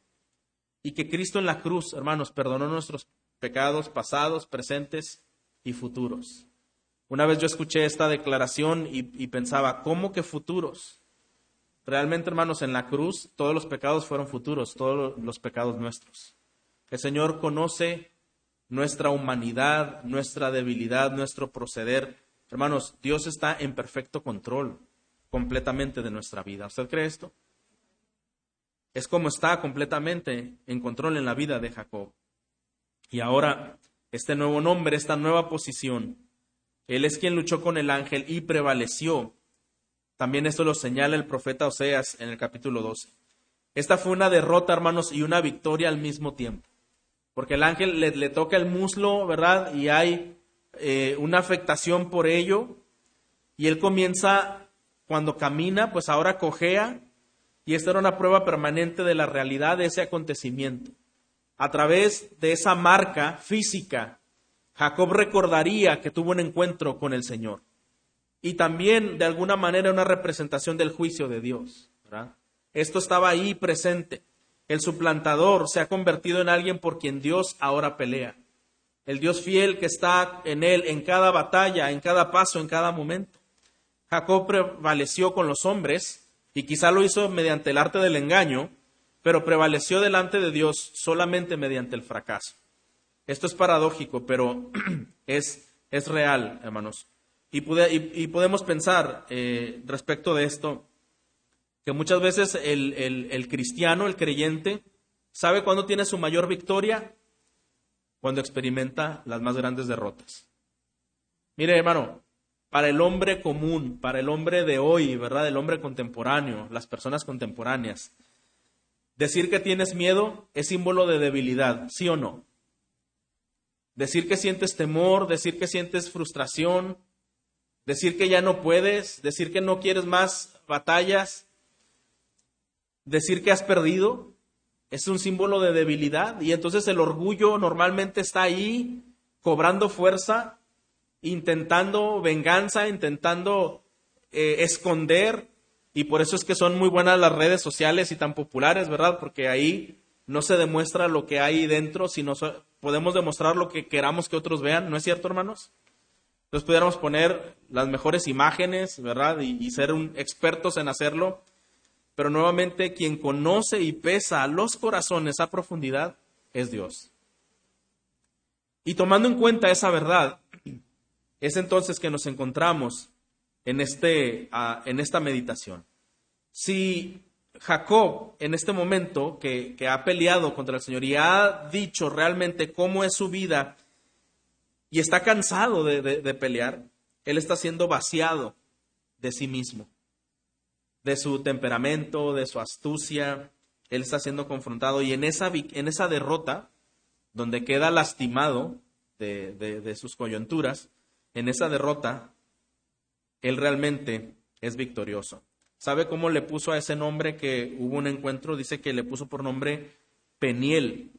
S1: Y que Cristo en la cruz, hermanos, perdonó nuestros pecados pasados, presentes y futuros. Una vez yo escuché esta declaración y, y, pensaba, ¿cómo que futuros? Realmente, hermanos, en la cruz todos los pecados fueron futuros, todos los pecados nuestros. El Señor conoce nuestra humanidad, nuestra debilidad, nuestro proceder. Hermanos, Dios está en perfecto control completamente de nuestra vida. ¿Usted cree esto? Es como está completamente en control en la vida de Jacob. Y ahora, este nuevo nombre, esta nueva posición, Él es quien luchó con el ángel y prevaleció. También esto lo señala el profeta Oseas en el capítulo 12. Esta fue una derrota, hermanos, y una victoria al mismo tiempo porque el ángel le, toca el muslo, ¿verdad? Y hay eh, una afectación por ello. Y él comienza, cuando camina, pues ahora cojea. Y esta era una prueba permanente de la realidad de ese acontecimiento. A través de esa marca física, Jacob recordaría que tuvo un encuentro con el Señor. Y también, de alguna manera, una representación del juicio de Dios. Esto estaba ahí presente. El suplantador se ha convertido en alguien por quien Dios ahora pelea. El Dios fiel que está en él en cada batalla, en cada paso, en cada momento. Jacob prevaleció con los hombres y quizá lo hizo mediante el arte del engaño, pero prevaleció delante de Dios solamente mediante el fracaso. Esto es paradójico, pero es, es real, hermanos. Y, podemos pensar eh, respecto de esto que muchas veces el, cristiano, el creyente, sabe cuándo tiene su mayor victoria, cuando experimenta las más grandes derrotas. Mire, hermano, para el hombre común, para el hombre de hoy, ¿verdad? El hombre contemporáneo, las personas contemporáneas, decir que tienes miedo es símbolo de debilidad, ¿sí o no? Decir que sientes temor, decir que sientes frustración, decir que ya no puedes, decir que no quieres más batallas, decir que has perdido es un símbolo de debilidad y entonces el orgullo normalmente está ahí cobrando fuerza, intentando venganza, intentando eh, esconder y por eso es que son muy buenas las redes sociales y tan populares, ¿verdad? Porque ahí no se demuestra lo que hay dentro, sino podemos demostrar lo que queramos que otros vean, ¿no es cierto, hermanos? Entonces pudiéramos poner las mejores imágenes, ¿verdad? Y, ser expertos en hacerlo, pero nuevamente quien conoce y pesa los corazones a profundidad es Dios. Y tomando en cuenta esa verdad, es entonces que nos encontramos en, este, ah, en esta meditación. Si Jacob en este momento que, ha peleado contra el Señor y ha dicho realmente cómo es su vida y está cansado de pelear, él está siendo vaciado de sí mismo de su temperamento, de su astucia. Él está siendo confrontado y en esa, en esa derrota, donde queda lastimado de, de sus coyunturas, en esa derrota, él realmente es victorioso. ¿Sabe cómo le puso a ese nombre que hubo un encuentro? Dice que le puso por nombre Peniel.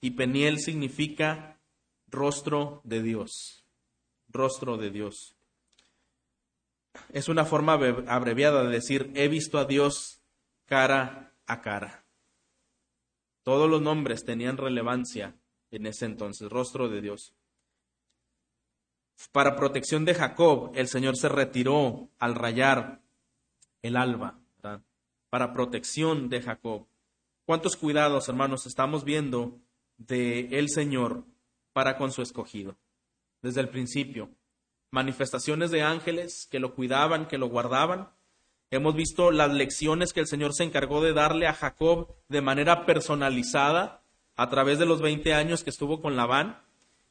S1: Y Peniel significa rostro de Dios. Rostro de Dios es una forma abreviada de decir, he visto a Dios cara a cara. Todos los nombres tenían relevancia en ese entonces, rostro de Dios. Para protección de Jacob, el Señor se retiró al rayar el alba, para protección de Jacob. ¿Cuántos cuidados, hermanos, estamos viendo de el Señor para con su escogido? Desde el principio, manifestaciones de ángeles que lo cuidaban, que lo guardaban. Hemos visto las lecciones que el Señor se encargó de darle a Jacob de manera personalizada a través de los 20 años que estuvo con Labán.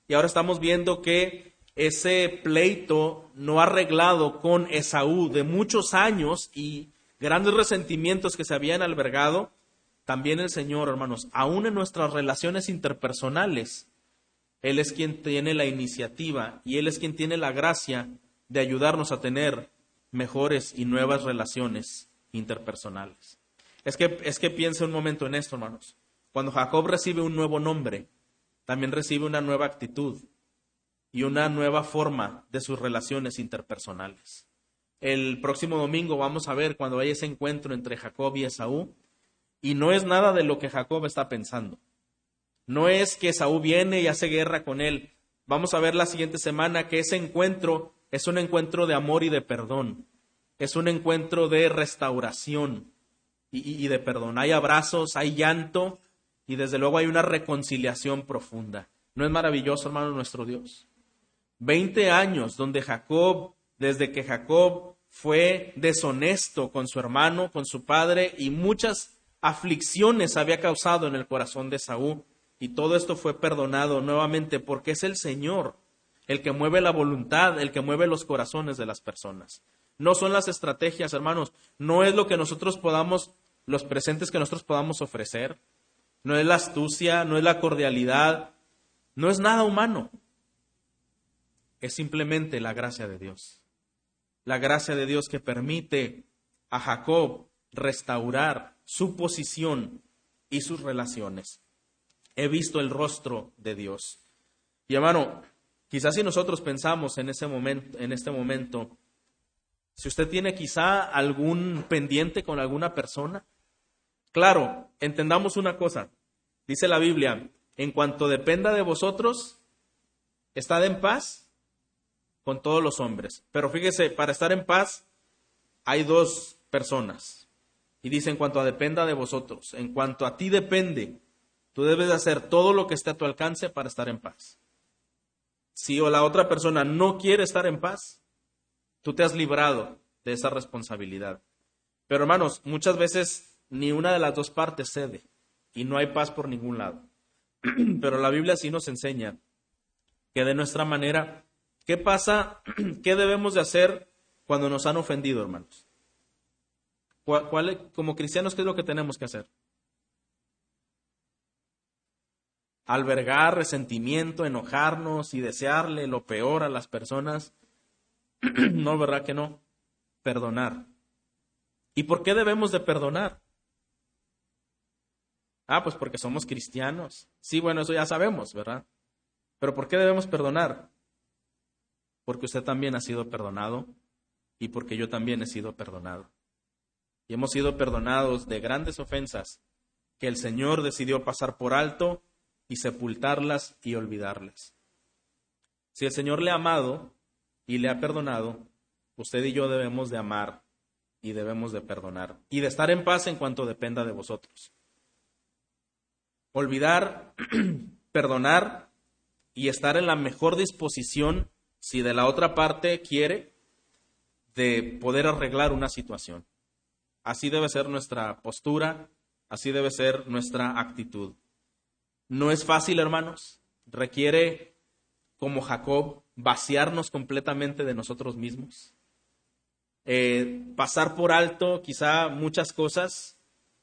S1: Y ahora estamos viendo que ese pleito no arreglado con Esaú de muchos años y grandes resentimientos que se habían albergado, también el Señor, hermanos, aún en nuestras relaciones interpersonales, él es quien tiene la iniciativa y Él es quien tiene la gracia de ayudarnos a tener mejores y nuevas relaciones interpersonales. Es que, es que piense un momento en esto, hermanos. Cuando Jacob recibe un nuevo nombre, también recibe una nueva actitud y una nueva forma de sus relaciones interpersonales. El próximo domingo vamos a ver cuando haya ese encuentro entre Jacob y Esaú, Y no es nada de lo que Jacob está pensando. No es que Saúl viene y hace guerra con él. Vamos a ver la siguiente semana que ese encuentro es un encuentro de amor y de perdón. Es un encuentro de restauración y, de perdón. Hay abrazos, hay llanto y desde luego hay una reconciliación profunda. ¿No es maravilloso, hermano, nuestro Dios? Veinte años donde Jacob, desde que Jacob fue deshonesto con su hermano, con su padre, y muchas aflicciones había causado en el corazón de Saúl. Y todo esto fue perdonado nuevamente porque es el Señor el que mueve la voluntad, el que mueve los corazones de las personas. No son las estrategias, hermanos, no es lo que nosotros podamos, los presentes que nosotros podamos ofrecer, no es la astucia, no es la cordialidad, no es nada humano, es simplemente la gracia de Dios. La gracia de Dios que permite a Jacob restaurar su posición y sus relaciones he visto el rostro de Dios. Y hermano, quizás si nosotros pensamos en ese momento, en este momento, si usted tiene quizá algún pendiente con alguna persona, claro, entendamos una cosa. Dice la Biblia, en cuanto dependa de vosotros, estad en paz con todos los hombres. Pero fíjese, para estar en paz hay dos personas. Y dice, en cuanto a dependa de vosotros, en cuanto a ti depende, Tú debes de hacer todo lo que esté a tu alcance para estar en paz. Si o la otra persona no quiere estar en paz, tú te has librado de esa responsabilidad. Pero hermanos, muchas veces ni una de las dos partes cede y no hay paz por ningún lado. Pero la Biblia sí nos enseña que de nuestra manera, ¿qué pasa? ¿Qué debemos de hacer cuando nos han ofendido, hermanos? como cristianos, ¿qué es lo que tenemos que hacer? albergar resentimiento, enojarnos y desearle lo peor a las personas. no, ¿verdad que no? Perdonar. ¿Y por qué debemos de perdonar? Ah, pues porque somos cristianos. Sí, bueno, eso ya sabemos, ¿verdad? Pero ¿por qué debemos perdonar? Porque usted también ha sido perdonado y porque yo también he sido perdonado. Y hemos sido perdonados de grandes ofensas que el Señor decidió pasar por alto y sepultarlas y olvidarlas. Si el Señor le ha amado y le ha perdonado, usted y yo debemos de amar y debemos de perdonar y de estar en paz en cuanto dependa de vosotros. Olvidar, perdonar y estar en la mejor disposición, si de la otra parte quiere, de poder arreglar una situación. Así debe ser nuestra postura, así debe ser nuestra actitud. No es fácil, hermanos. Requiere, como Jacob, vaciarnos completamente de nosotros mismos. Eh, pasar por alto quizá muchas cosas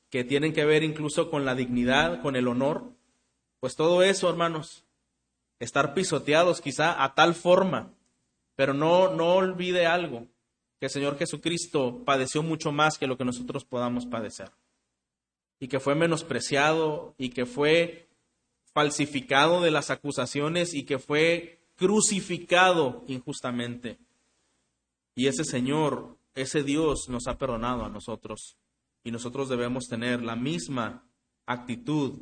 S1: que tienen que ver incluso con la dignidad, con el honor. Pues todo eso, hermanos, estar pisoteados quizá a tal forma, pero no, no olvide algo, que el Señor Jesucristo padeció mucho más que lo que nosotros podamos padecer. Y que fue menospreciado y que fue falsificado de las acusaciones y que fue crucificado injustamente. Y ese Señor, ese Dios nos ha perdonado a nosotros y nosotros debemos tener la misma actitud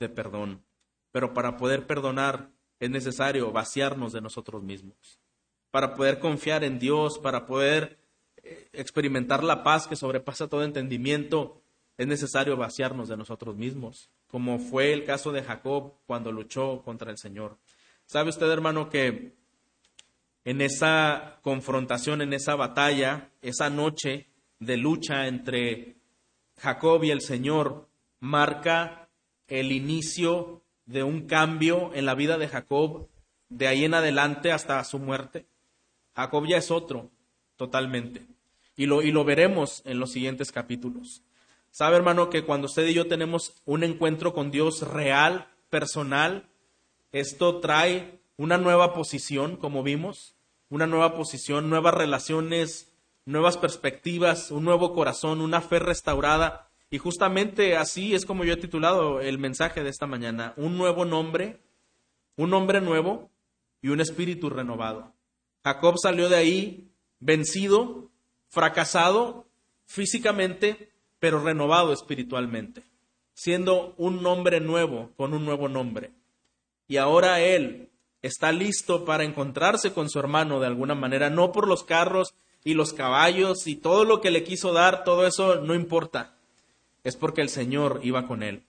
S1: de perdón. Pero para poder perdonar es necesario vaciarnos de nosotros mismos. Para poder confiar en Dios, para poder eh, experimentar la paz que sobrepasa todo entendimiento, es necesario vaciarnos de nosotros mismos como fue el caso de Jacob cuando luchó contra el Señor. ¿Sabe usted, hermano, que en esa confrontación, en esa batalla, esa noche de lucha entre Jacob y el Señor, marca el inicio de un cambio en la vida de Jacob de ahí en adelante hasta su muerte? Jacob ya es otro, totalmente. Y lo, y lo veremos en los siguientes capítulos. Sabe, hermano, que cuando usted y yo tenemos un encuentro con Dios real, personal, esto trae una nueva posición, como vimos, una nueva posición, nuevas relaciones, nuevas perspectivas, un nuevo corazón, una fe restaurada. Y justamente así es como yo he titulado el mensaje de esta mañana, un nuevo nombre, un nombre nuevo y un espíritu renovado. Jacob salió de ahí vencido, fracasado físicamente, pero renovado espiritualmente, siendo un hombre nuevo con un nuevo nombre. Y ahora él está listo para encontrarse con su hermano de alguna manera, no por los carros y los caballos y todo lo que le quiso dar, todo eso no importa. Es porque el Señor iba con él.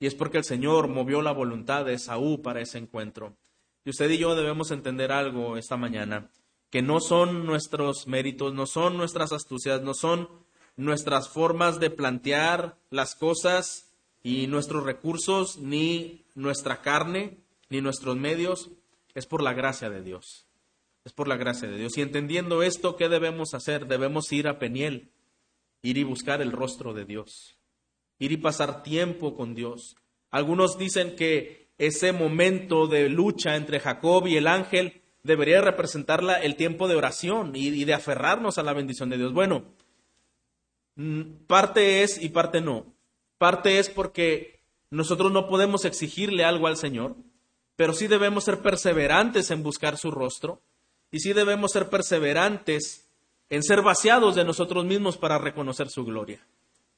S1: Y es porque el Señor movió la voluntad de Saúl para ese encuentro. Y usted y yo debemos entender algo esta mañana, que no son nuestros méritos, no son nuestras astucias, no son nuestras formas de plantear las cosas y nuestros recursos, ni nuestra carne, ni nuestros medios, es por la gracia de Dios. Es por la gracia de Dios. Y entendiendo esto, ¿qué debemos hacer? Debemos ir a Peniel, ir y buscar el rostro de Dios, ir y pasar tiempo con Dios. Algunos dicen que ese momento de lucha entre Jacob y el ángel debería representar el tiempo de oración y, de aferrarnos a la bendición de Dios. Bueno, mm, parte es y parte no. Parte es porque nosotros no podemos exigirle algo al Señor, pero sí debemos ser perseverantes en buscar su rostro y sí debemos ser perseverantes en ser vaciados de nosotros mismos para reconocer su gloria.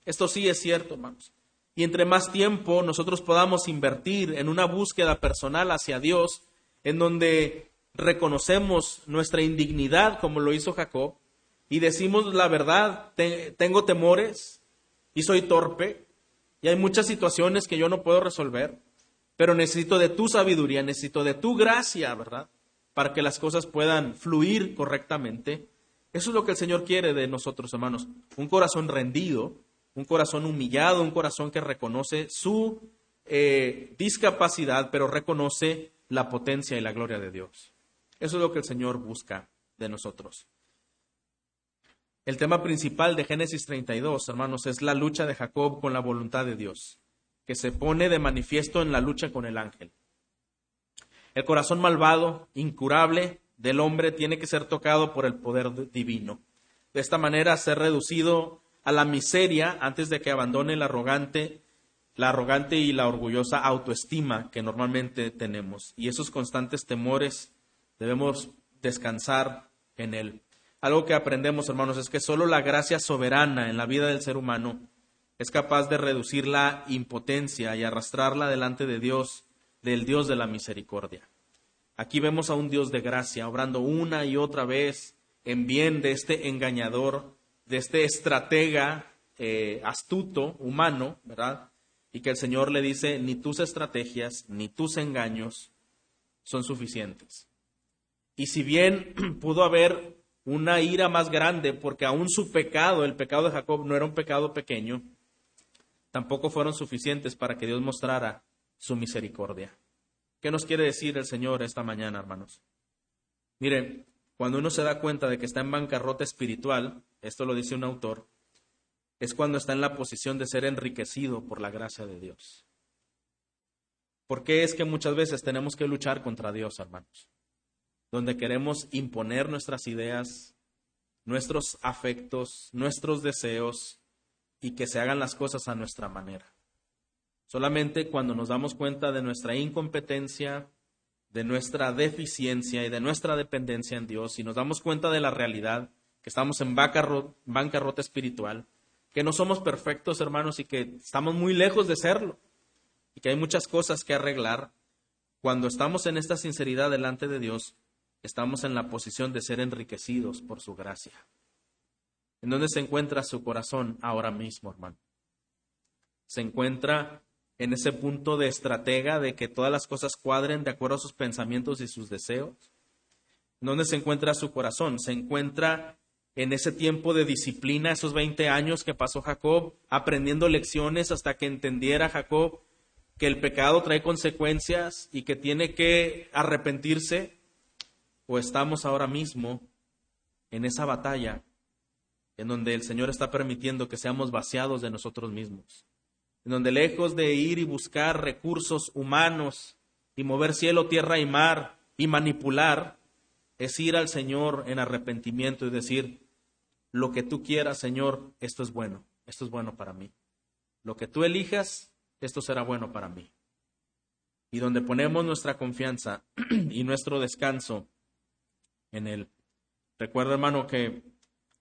S1: Esto sí es cierto, hermanos. Y entre más tiempo nosotros podamos invertir en una búsqueda personal hacia Dios, en donde reconocemos nuestra indignidad como lo hizo Jacob, y decimos la verdad, tengo temores y soy torpe, y hay muchas situaciones que yo no puedo resolver, pero necesito de tu sabiduría, necesito de tu gracia, ¿verdad? Para que las cosas puedan fluir correctamente. Eso es lo que el Señor quiere de nosotros, hermanos. Un corazón rendido, un corazón humillado, un corazón que reconoce su eh, discapacidad, pero reconoce la potencia y la gloria de Dios. Eso es lo que el Señor busca de nosotros. El tema principal de Génesis 32, hermanos, es la lucha de Jacob con la voluntad de Dios, que se pone de manifiesto en la lucha con el ángel. El corazón malvado, incurable del hombre tiene que ser tocado por el poder divino. De esta manera, ser reducido a la miseria antes de que abandone la arrogante, la arrogante y la orgullosa autoestima que normalmente tenemos. Y esos constantes temores debemos descansar en él. Algo que aprendemos, hermanos, es que solo la gracia soberana en la vida del ser humano es capaz de reducir la impotencia y arrastrarla delante de Dios, del Dios de la misericordia. Aquí vemos a un Dios de gracia obrando una y otra vez en bien de este engañador de este estratega eh, astuto, humano, ¿verdad? Y que el Señor le dice, ni tus estrategias, ni tus engaños son suficientes. Y si bien pudo haber una ira más grande, porque aún su pecado, el pecado de Jacob, no era un pecado pequeño, tampoco fueron suficientes para que Dios mostrara su misericordia. ¿Qué nos quiere decir el Señor esta mañana, hermanos? Miren, cuando uno se da cuenta de que está en bancarrota espiritual, esto lo dice un autor, es cuando está en la posición de ser enriquecido por la gracia de Dios. ¿Por qué es que muchas veces tenemos que luchar contra Dios, hermanos? Donde queremos imponer nuestras ideas, nuestros afectos, nuestros deseos y que se hagan las cosas a nuestra manera. Solamente cuando nos damos cuenta de nuestra incompetencia, de nuestra deficiencia y de nuestra dependencia en Dios y nos damos cuenta de la realidad, que estamos en bancarrota, espiritual, que no somos perfectos hermanos y que estamos muy lejos de serlo y que hay muchas cosas que arreglar, cuando estamos en esta sinceridad delante de Dios, estamos en la posición de ser enriquecidos por su gracia. ¿En dónde se encuentra su corazón ahora mismo, hermano? Se encuentra en ese punto de estratega de que todas las cosas cuadren de acuerdo a sus pensamientos y sus deseos? ¿Dónde se encuentra su corazón? Se encuentra en ese tiempo de disciplina, esos 20 años que pasó Jacob, aprendiendo lecciones hasta que entendiera Jacob que el pecado trae consecuencias y que tiene que arrepentirse, o estamos ahora mismo en esa batalla en donde el Señor está permitiendo que seamos vaciados de nosotros mismos en donde lejos de ir y buscar recursos humanos y mover cielo, tierra y mar y manipular, es ir al Señor en arrepentimiento y decir, lo que tú quieras, Señor, esto es bueno, esto es bueno para mí. Lo que tú elijas, esto será bueno para mí. Y donde ponemos nuestra confianza y nuestro descanso en Él. Recuerda, hermano, que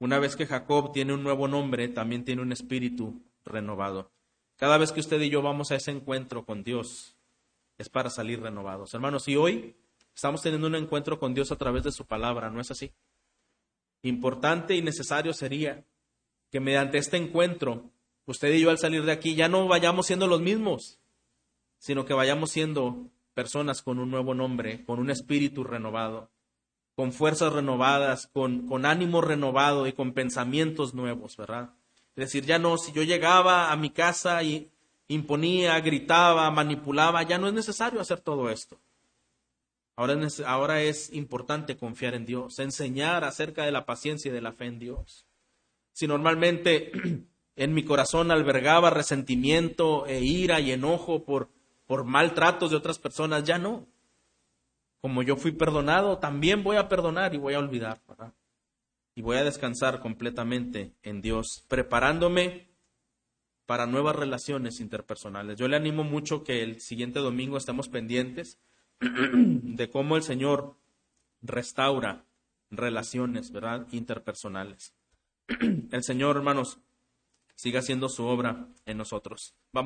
S1: Una vez que Jacob tiene un nuevo nombre, también tiene un espíritu renovado. Cada vez que usted y yo vamos a ese encuentro con Dios, es para salir renovados. Hermanos, y hoy estamos teniendo un encuentro con Dios a través de su palabra, ¿no es así? Importante y necesario sería que mediante este encuentro, usted y yo al salir de aquí ya no vayamos siendo los mismos, sino que vayamos siendo personas con un nuevo nombre, con un espíritu renovado, con fuerzas renovadas, con, con ánimo renovado y con pensamientos nuevos, ¿verdad? Es decir, ya no, si yo llegaba a mi casa y imponía, gritaba, manipulaba, ya no es necesario hacer todo esto. Ahora es, importante confiar en Dios, enseñar acerca de la paciencia y de la fe en Dios. Si normalmente en mi corazón albergaba resentimiento e ira y enojo por, por maltratos de otras personas, ya no. Como yo fui perdonado, también voy a perdonar y voy a olvidar. y voy a descansar completamente en Dios, preparándome para nuevas relaciones interpersonales. Yo le animo mucho que el siguiente domingo estemos pendientes de cómo el Señor restaura relaciones, ¿verdad? Interpersonales. El Señor, hermanos, siga haciendo su obra en nosotros. Vamos